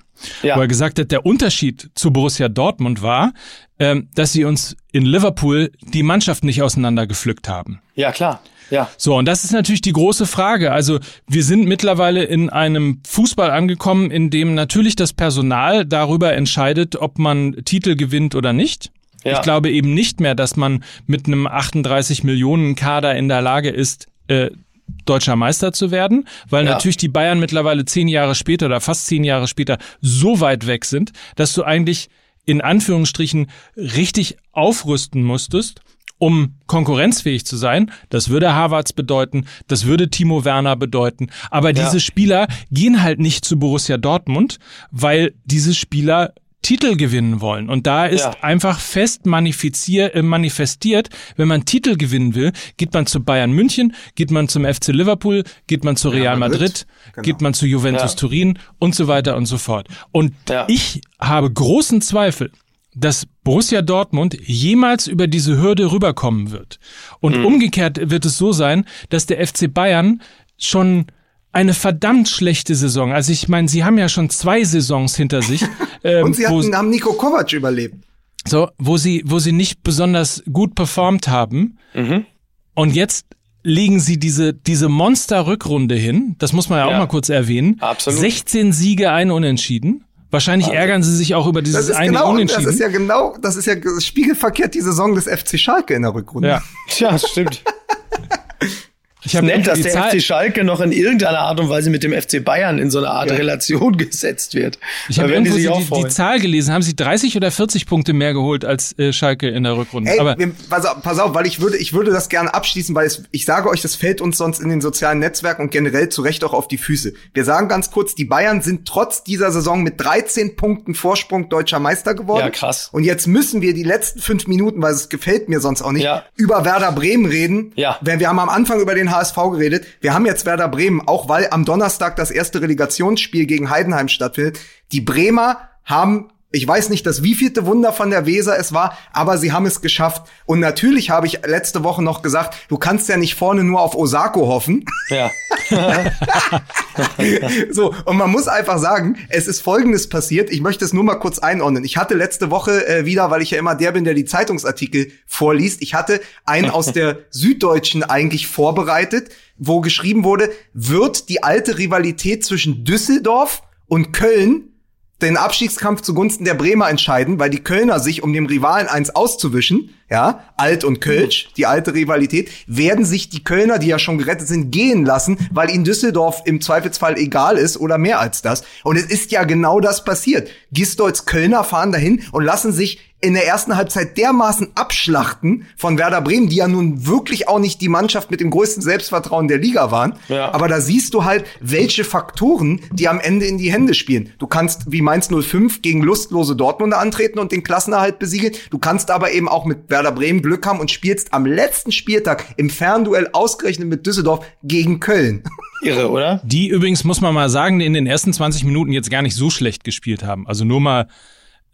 Ja. Wo er gesagt hat, der Unterschied zu Borussia Dortmund war, ähm, dass sie uns in Liverpool die Mannschaft nicht auseinandergepflückt haben. Ja, klar. Ja. So, und das ist natürlich die große Frage. Also wir sind mittlerweile in einem Fußball angekommen, in dem natürlich das Personal darüber entscheidet, ob man Titel gewinnt oder nicht. Ja. Ich glaube eben nicht mehr, dass man mit einem 38 Millionen Kader in der Lage ist, äh, deutscher Meister zu werden, weil Ja. natürlich die Bayern mittlerweile zehn Jahre später oder fast zehn Jahre später so weit weg sind, dass du eigentlich in Anführungsstrichen richtig aufrüsten musstest, um konkurrenzfähig zu sein. Das würde Harvards bedeuten, das würde Timo Werner bedeuten. Aber diese Spieler gehen halt nicht zu Borussia Dortmund, weil diese Spieler Titel gewinnen wollen. Und da ist Ja. einfach fest äh, manifestiert, wenn man Titel gewinnen will, geht man zu Bayern München, geht man zum FC Liverpool, geht man zu Real Madrid, Madrid. Genau. geht man zu Juventus Ja. Turin und so weiter und so fort. Und ich habe großen Zweifel, dass Borussia Dortmund jemals über diese Hürde rüberkommen wird. Und Mhm. umgekehrt wird es so sein, dass der FC Bayern schon eine verdammt schlechte Saison. Also ich meine, sie haben ja schon zwei Saisons hinter sich, ähm, Und sie wo, hatten, haben Nico Kovac überlebt. so, wo sie, wo sie nicht besonders gut performt haben. Mhm. Und jetzt legen sie diese, diese Monster-Rückrunde hin. Das muss man ja, auch Ja. mal kurz erwähnen. Absolut. 16 Siege, ein Unentschieden. Wahrscheinlich ärgern sie sich auch über dieses Das ist eine genau, das Unentschieden. ist ja genau, das ist ja spiegelverkehrt die Saison des FC Schalke in der Rückrunde. ja. Ja, stimmt. Ich habe Nett, dass die der Zahl, FC Schalke noch in irgendeiner Art und Weise mit dem FC Bayern in so eine Art Relation gesetzt wird. ich habe irgendwo sich die, die, die. Zahl gelesen. Haben sie 30 oder 40 Punkte mehr geholt als äh, Schalke in der Rückrunde? Ey, Aber pass, auf, pass auf, weil ich würde, ich würde das gerne abschließen, weil es, ich sage euch, das fällt uns sonst in den sozialen Netzwerken und generell zu Recht auch auf die Füße. Wir sagen ganz kurz, die Bayern sind trotz dieser Saison mit 13 Punkten Vorsprung deutscher Meister geworden. Ja, krass. Und jetzt müssen wir die letzten fünf Minuten, weil es gefällt mir sonst auch nicht, Ja. über Werder Bremen reden. Ja. Wenn wir haben am Anfang über den HSV geredet. Wir haben jetzt Werder Bremen, auch weil am Donnerstag das erste Relegationsspiel gegen Heidenheim stattfindet. Die Bremer haben ich weiß nicht, das wievielte Wunder von der Weser es war, aber sie haben es geschafft. Und natürlich habe ich letzte Woche noch gesagt, du kannst ja nicht vorne nur auf Osako hoffen. Ja. So, und man muss einfach sagen, es ist Folgendes passiert. Ich möchte es nur mal kurz einordnen. Ich hatte letzte Woche äh, wieder, weil ich ja immer der bin, der die Zeitungsartikel vorliest, ich hatte einen aus der Süddeutschen eigentlich vorbereitet, wo geschrieben wurde, wird die alte Rivalität zwischen Düsseldorf und Köln den Abstiegskampf zugunsten der Bremer entscheiden, weil die Kölner sich, um dem Rivalen eins auszuwischen, ja, Alt und Kölsch, die alte Rivalität, werden sich die Kölner, die ja schon gerettet sind, gehen lassen, weil ihnen Düsseldorf im Zweifelsfall egal ist oder mehr als das. Und es ist ja genau das passiert. Gistolds Kölner fahren dahin und lassen sich in der ersten Halbzeit dermaßen abschlachten von Werder Bremen, die ja nun wirklich auch nicht die Mannschaft mit dem größten Selbstvertrauen der Liga waren. Ja. Aber da siehst du halt, welche Faktoren die am Ende in die Hände spielen. Du kannst wie Mainz 05 gegen lustlose Dortmunder antreten und den Klassenerhalt besiegeln. Du kannst aber eben auch mit Werder Bremen Glück haben und spielst am letzten Spieltag im Fernduell ausgerechnet mit Düsseldorf gegen Köln. Irre, oder? die übrigens, muss man mal sagen, in den ersten 20 Minuten jetzt gar nicht so schlecht gespielt haben. Also nur mal,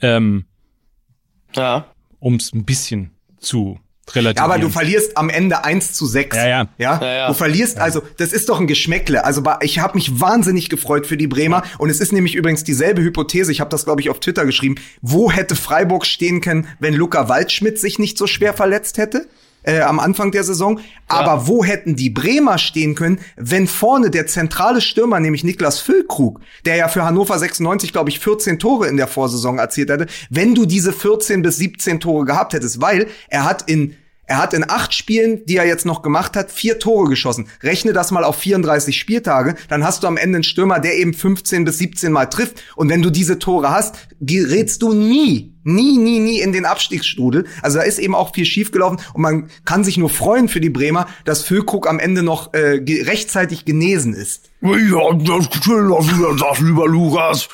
ähm, Ja. um es ein bisschen zu relativieren. Ja, aber du verlierst am Ende 1 zu 6. Ja, ja. Ja, Ja, ja. du verlierst, also das ist doch ein Geschmäckle. Also ich habe mich wahnsinnig gefreut für die Bremer und es ist nämlich übrigens dieselbe Hypothese, ich habe das glaube ich auf Twitter geschrieben, wo hätte Freiburg stehen können, wenn Luca Waldschmidt sich nicht so schwer verletzt hätte? Äh, am Anfang der Saison. Aber wo hätten die Bremer stehen können, wenn vorne der zentrale Stürmer, nämlich Niklas Füllkrug, der ja für Hannover 96, glaube ich, 14 Tore in der Vorsaison erzielt hätte, wenn du diese 14 bis 17 Tore gehabt hättest, weil er hat in er hat in acht Spielen, die er jetzt noch gemacht hat, vier Tore geschossen. Rechne das mal auf 34 Spieltage, dann hast du am Ende einen Stürmer, der eben 15 bis 17 Mal trifft. Und wenn du diese Tore hast, gerätst du nie, nie, nie, nie in den Abstiegsstrudel. Also da ist eben auch viel schiefgelaufen und man kann sich nur freuen für die Bremer, dass Füllkrug am Ende noch äh, rechtzeitig genesen ist. Ja, das das lieber Lukas.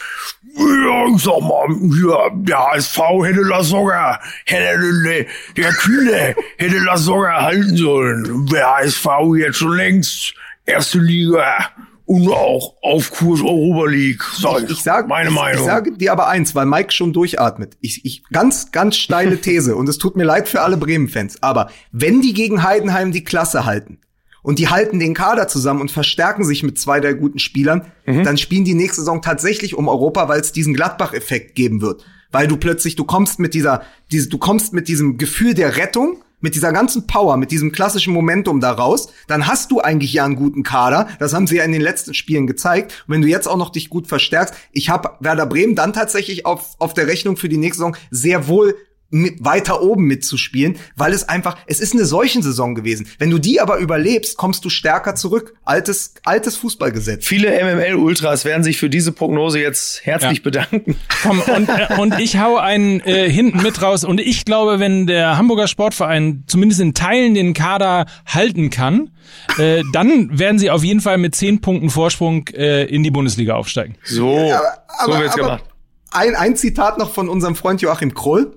Ja, ich sag mal, hier, der HSV hätte das sogar, hätte, der Kühne hätte das sogar halten sollen. Der HSV jetzt schon längst erste Liga und auch auf Kurs Europa League, sag ich. Ich sag, meine ich, Meinung. Ich sage dir aber eins, weil Mike schon durchatmet. Ich, ich ganz, ganz steile These und es tut mir leid für alle Bremen-Fans. Aber wenn die gegen Heidenheim die Klasse halten und die halten den Kader zusammen und verstärken sich mit zwei der guten Spielern, dann spielen die nächste Saison tatsächlich um Europa, weil es diesen Gladbach-Effekt geben wird. Weil du plötzlich, du kommst mit dieser, diese, du kommst mit diesem Gefühl der Rettung, mit dieser ganzen Power, mit diesem klassischen Momentum da raus, dann hast du eigentlich ja einen guten Kader. Das haben sie ja in den letzten Spielen gezeigt. Und wenn du jetzt auch noch dich gut verstärkst, ich habe Werder Bremen dann tatsächlich auf, auf der Rechnung für die nächste Saison sehr wohl weiter oben mitzuspielen, weil es einfach, es ist eine solchen Saison gewesen. Wenn du die aber überlebst, kommst du stärker zurück. Altes, altes Fußballgesetz. Viele MML-Ultras werden sich für diese Prognose jetzt herzlich Ja. bedanken. Komm, und, äh, und ich hau einen äh, hinten mit raus. Und ich glaube, wenn der Hamburger Sportverein zumindest in Teilen den Kader halten kann, äh, dann werden sie auf jeden Fall mit zehn Punkten Vorsprung äh, in die Bundesliga aufsteigen. So, so wird's aber gemacht. Ein, ein Zitat noch von unserem Freund Joachim Kroll.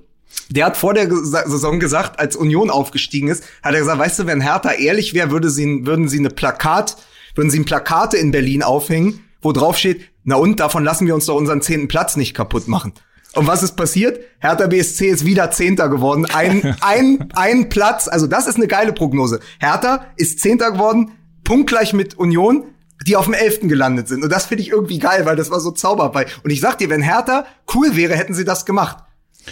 Der hat vor der Saison gesagt, als Union aufgestiegen ist, hat er gesagt, weißt du, wenn Hertha ehrlich wäre, würde sie, würden sie eine Plakat, würden sie ein Plakate in Berlin aufhängen, wo drauf steht, na und, davon lassen wir uns doch unseren zehnten Platz nicht kaputt machen. Und was ist passiert? Hertha BSC ist wieder Zehnter geworden. Ein, ein, ein Platz, also das ist eine geile Prognose. Hertha ist Zehnter geworden, punktgleich mit Union, die auf dem Elften gelandet sind. Und das finde ich irgendwie geil, weil das war so zauberfrei. Und ich sag dir, wenn Hertha cool wäre, hätten sie das gemacht.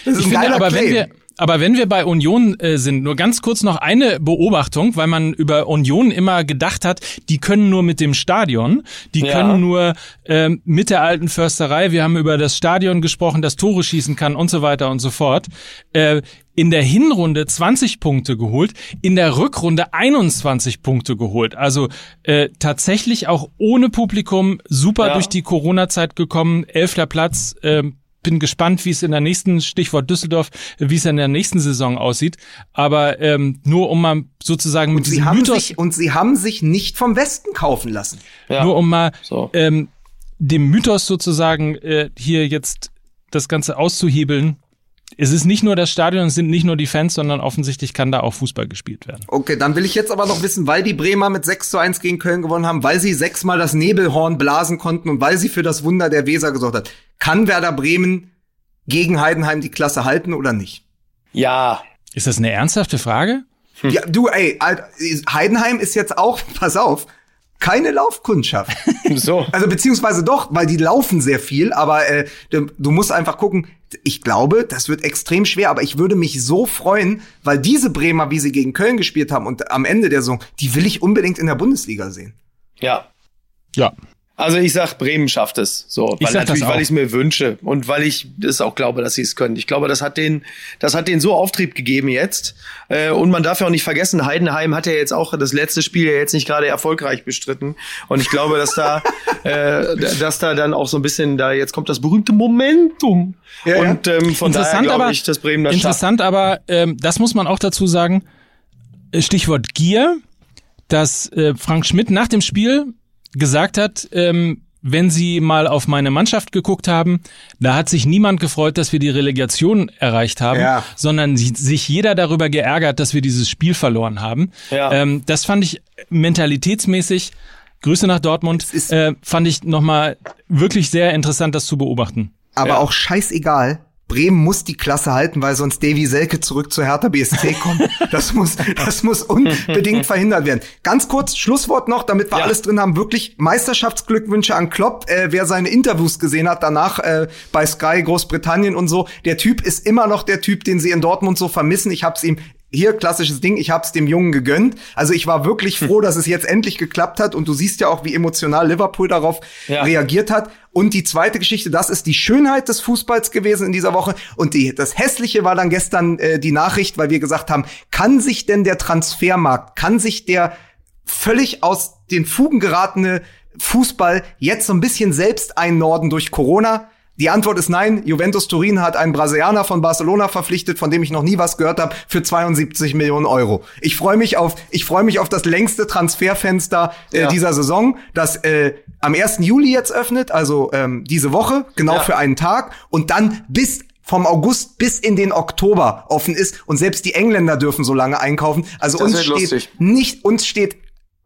Das ist Ich ein finde aber, Claim. wenn wir, aber wenn wir bei Union äh, sind, nur ganz kurz noch eine Beobachtung, weil man über Union immer gedacht hat, die können nur mit dem Stadion, die Ja. können nur ähm, mit der alten Försterei, wir haben über das Stadion gesprochen, das Tore schießen kann und so weiter und so fort. Äh, in der Hinrunde 20 Punkte geholt, in der Rückrunde 21 Punkte geholt. Also äh, tatsächlich auch ohne Publikum super Ja. durch die Corona-Zeit gekommen, elfter Platz. ähm, bin gespannt, wie es in der nächsten, Stichwort Düsseldorf, wie es in der nächsten Saison aussieht. Aber ähm, nur um mal sozusagen mit Und sie diesem haben Mythos, sich, und sie haben sich nicht vom Westen kaufen lassen. Ja. nur um mal So. ähm, dem Mythos sozusagen äh, hier jetzt das Ganze auszuhebeln. Es ist nicht nur das Stadion, es sind nicht nur die Fans, sondern offensichtlich kann da auch Fußball gespielt werden. Okay, dann will ich jetzt aber noch wissen, weil die Bremer mit 6 zu 1 gegen Köln gewonnen haben, weil sie sechsmal das Nebelhorn blasen konnten und weil sie für das Wunder der Weser gesorgt hat. Kann Werder Bremen gegen Heidenheim die Klasse halten oder nicht? Ja, Ist das eine ernsthafte Frage? Ja, du, ey, Heidenheim ist jetzt auch, pass auf, keine Laufkundschaft. so. Also beziehungsweise doch, weil die laufen sehr viel, aber äh, du, du musst einfach gucken. Ich glaube, das wird extrem schwer, aber ich würde mich so freuen, weil diese Bremer, wie sie gegen Köln gespielt haben und am Ende der Saison, die will ich unbedingt in der Bundesliga sehen. Ja. Ja. Also ich sag, Bremen schafft es. So, Ich weil natürlich, weil ich es mir wünsche und weil ich es auch glaube, dass sie es können. Ich glaube, das hat den, das hat den so Auftrieb gegeben jetzt. Äh, und man darf ja auch nicht vergessen, Heidenheim hat ja jetzt auch das letzte Spiel ja jetzt nicht gerade erfolgreich bestritten. Und ich glaube, dass da, äh, dass da dann auch so ein bisschen da jetzt kommt das berühmte Momentum. Ja, ja. und ähm, von daher Interessant glaube aber, ich, dass Bremen das schafft. interessant aber, ähm, das muss man auch dazu sagen, äh, Stichwort Gier, dass äh, Frank Schmidt nach dem Spiel gesagt hat, ähm, wenn Sie mal auf meine Mannschaft geguckt haben, da hat sich niemand gefreut, dass wir die Relegation erreicht haben, Ja. sondern si- sich jeder darüber geärgert, dass wir dieses Spiel verloren haben. Ja. Ähm, das fand ich mentalitätsmäßig, Grüße nach Dortmund, ist- äh, fand ich nochmal wirklich sehr interessant, das zu beobachten. Aber Ja. auch scheißegal. Bremen muss die Klasse halten, weil sonst Davy Selke zurück zu Hertha BSC kommt. Das muss, das muss unbedingt verhindert werden. Ganz kurz, Schlusswort noch, damit wir Ja. alles drin haben. Wirklich Meisterschaftsglückwünsche an Klopp. Äh, wer seine Interviews gesehen hat, danach äh, bei Sky Großbritannien und so. Der Typ ist immer noch der Typ, den sie in Dortmund so vermissen. Ich hab's ihm hier klassisches Ding, ich hab's dem Jungen gegönnt. Also ich war wirklich froh, dass es jetzt endlich geklappt hat und du siehst ja auch, wie emotional Liverpool darauf Ja. reagiert hat. Und die zweite Geschichte, das ist die Schönheit des Fußballs gewesen in dieser Woche. Und die, das Hässliche war dann gestern äh, die Nachricht, weil wir gesagt haben, kann sich denn der Transfermarkt, kann sich der völlig aus den Fugen geratene Fußball jetzt so ein bisschen selbst einnorden durch Corona? Die Antwort ist nein. Juventus Turin hat einen Brasilianer von Barcelona verpflichtet, von dem ich noch nie was gehört habe, für 72 Millionen Euro. Ich freue mich auf, ich freue mich auf das längste Transferfenster äh, Ja. dieser Saison, das äh, am 1. Juli jetzt öffnet, also ähm, diese Woche, genau Ja. für einen Tag, und dann bis vom August bis in den Oktober offen ist und selbst die Engländer dürfen so lange einkaufen. Also Das uns steht lustig. nicht uns steht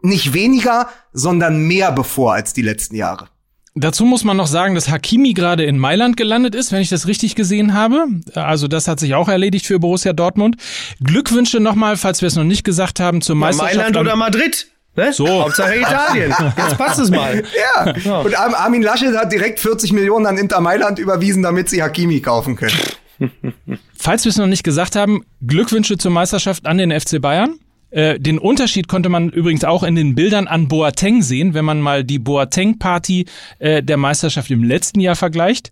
nicht weniger, sondern mehr bevor als die letzten Jahre. Dazu muss man noch sagen, dass Hakimi gerade in Mailand gelandet ist, wenn ich das richtig gesehen habe. Also das hat sich auch erledigt für Borussia Dortmund. Glückwünsche nochmal, falls wir es noch nicht gesagt haben, zur Ja, Meisterschaft. Mailand oder Madrid? Ne? So. Hauptsache Italien. Jetzt passt es mal. Ja. Und Ar- Armin Laschet hat direkt 40 Millionen an Inter Mailand überwiesen, damit sie Hakimi kaufen können. Falls wir es noch nicht gesagt haben, Glückwünsche zur Meisterschaft an den FC Bayern. Äh, den Unterschied konnte man übrigens auch in den Bildern an Boateng sehen, wenn man mal die Boateng-Party äh, der Meisterschaft im letzten Jahr vergleicht.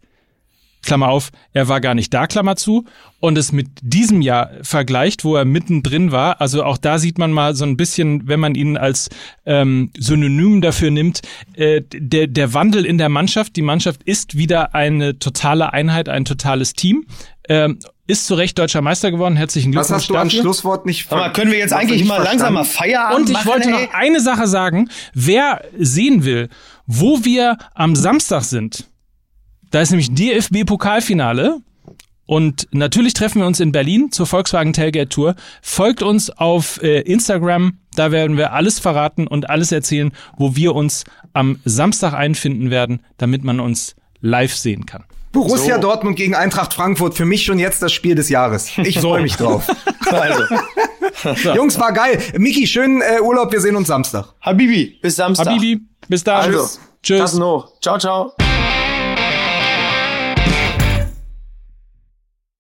Klammer auf, er war gar nicht da, Klammer zu, und es mit diesem Jahr vergleicht, wo er mittendrin war. Also auch da sieht man mal so ein bisschen, wenn man ihn als ähm, Synonym dafür nimmt, äh, der, der Wandel in der Mannschaft. Die Mannschaft ist wieder eine totale Einheit, ein totales Team. Ähm, ist zu Recht deutscher Meister geworden. Herzlichen Was Glückwunsch hast du an. Schlusswort nicht mal, können wir jetzt eigentlich mal langsam mal verstanden? Feierabend Und ich machen, wollte ey? noch eine Sache sagen. Wer sehen will, wo wir am Samstag sind, da ist nämlich DFB-Pokalfinale. Und natürlich treffen wir uns in Berlin zur Volkswagen Tailgate Tour. Folgt uns auf äh, Instagram, da werden wir alles verraten und alles erzählen, wo wir uns am Samstag einfinden werden, damit man uns live sehen kann. Borussia So. Dortmund gegen Eintracht Frankfurt, für mich schon jetzt das Spiel des Jahres. Ich freue mich drauf. Also, Jungs, war geil. Miki, schönen äh, Urlaub, wir sehen uns Samstag. Habibi, bis Samstag. Habibi, bis dann. Also, Tschüss. Tassen hoch. Ciao, ciao.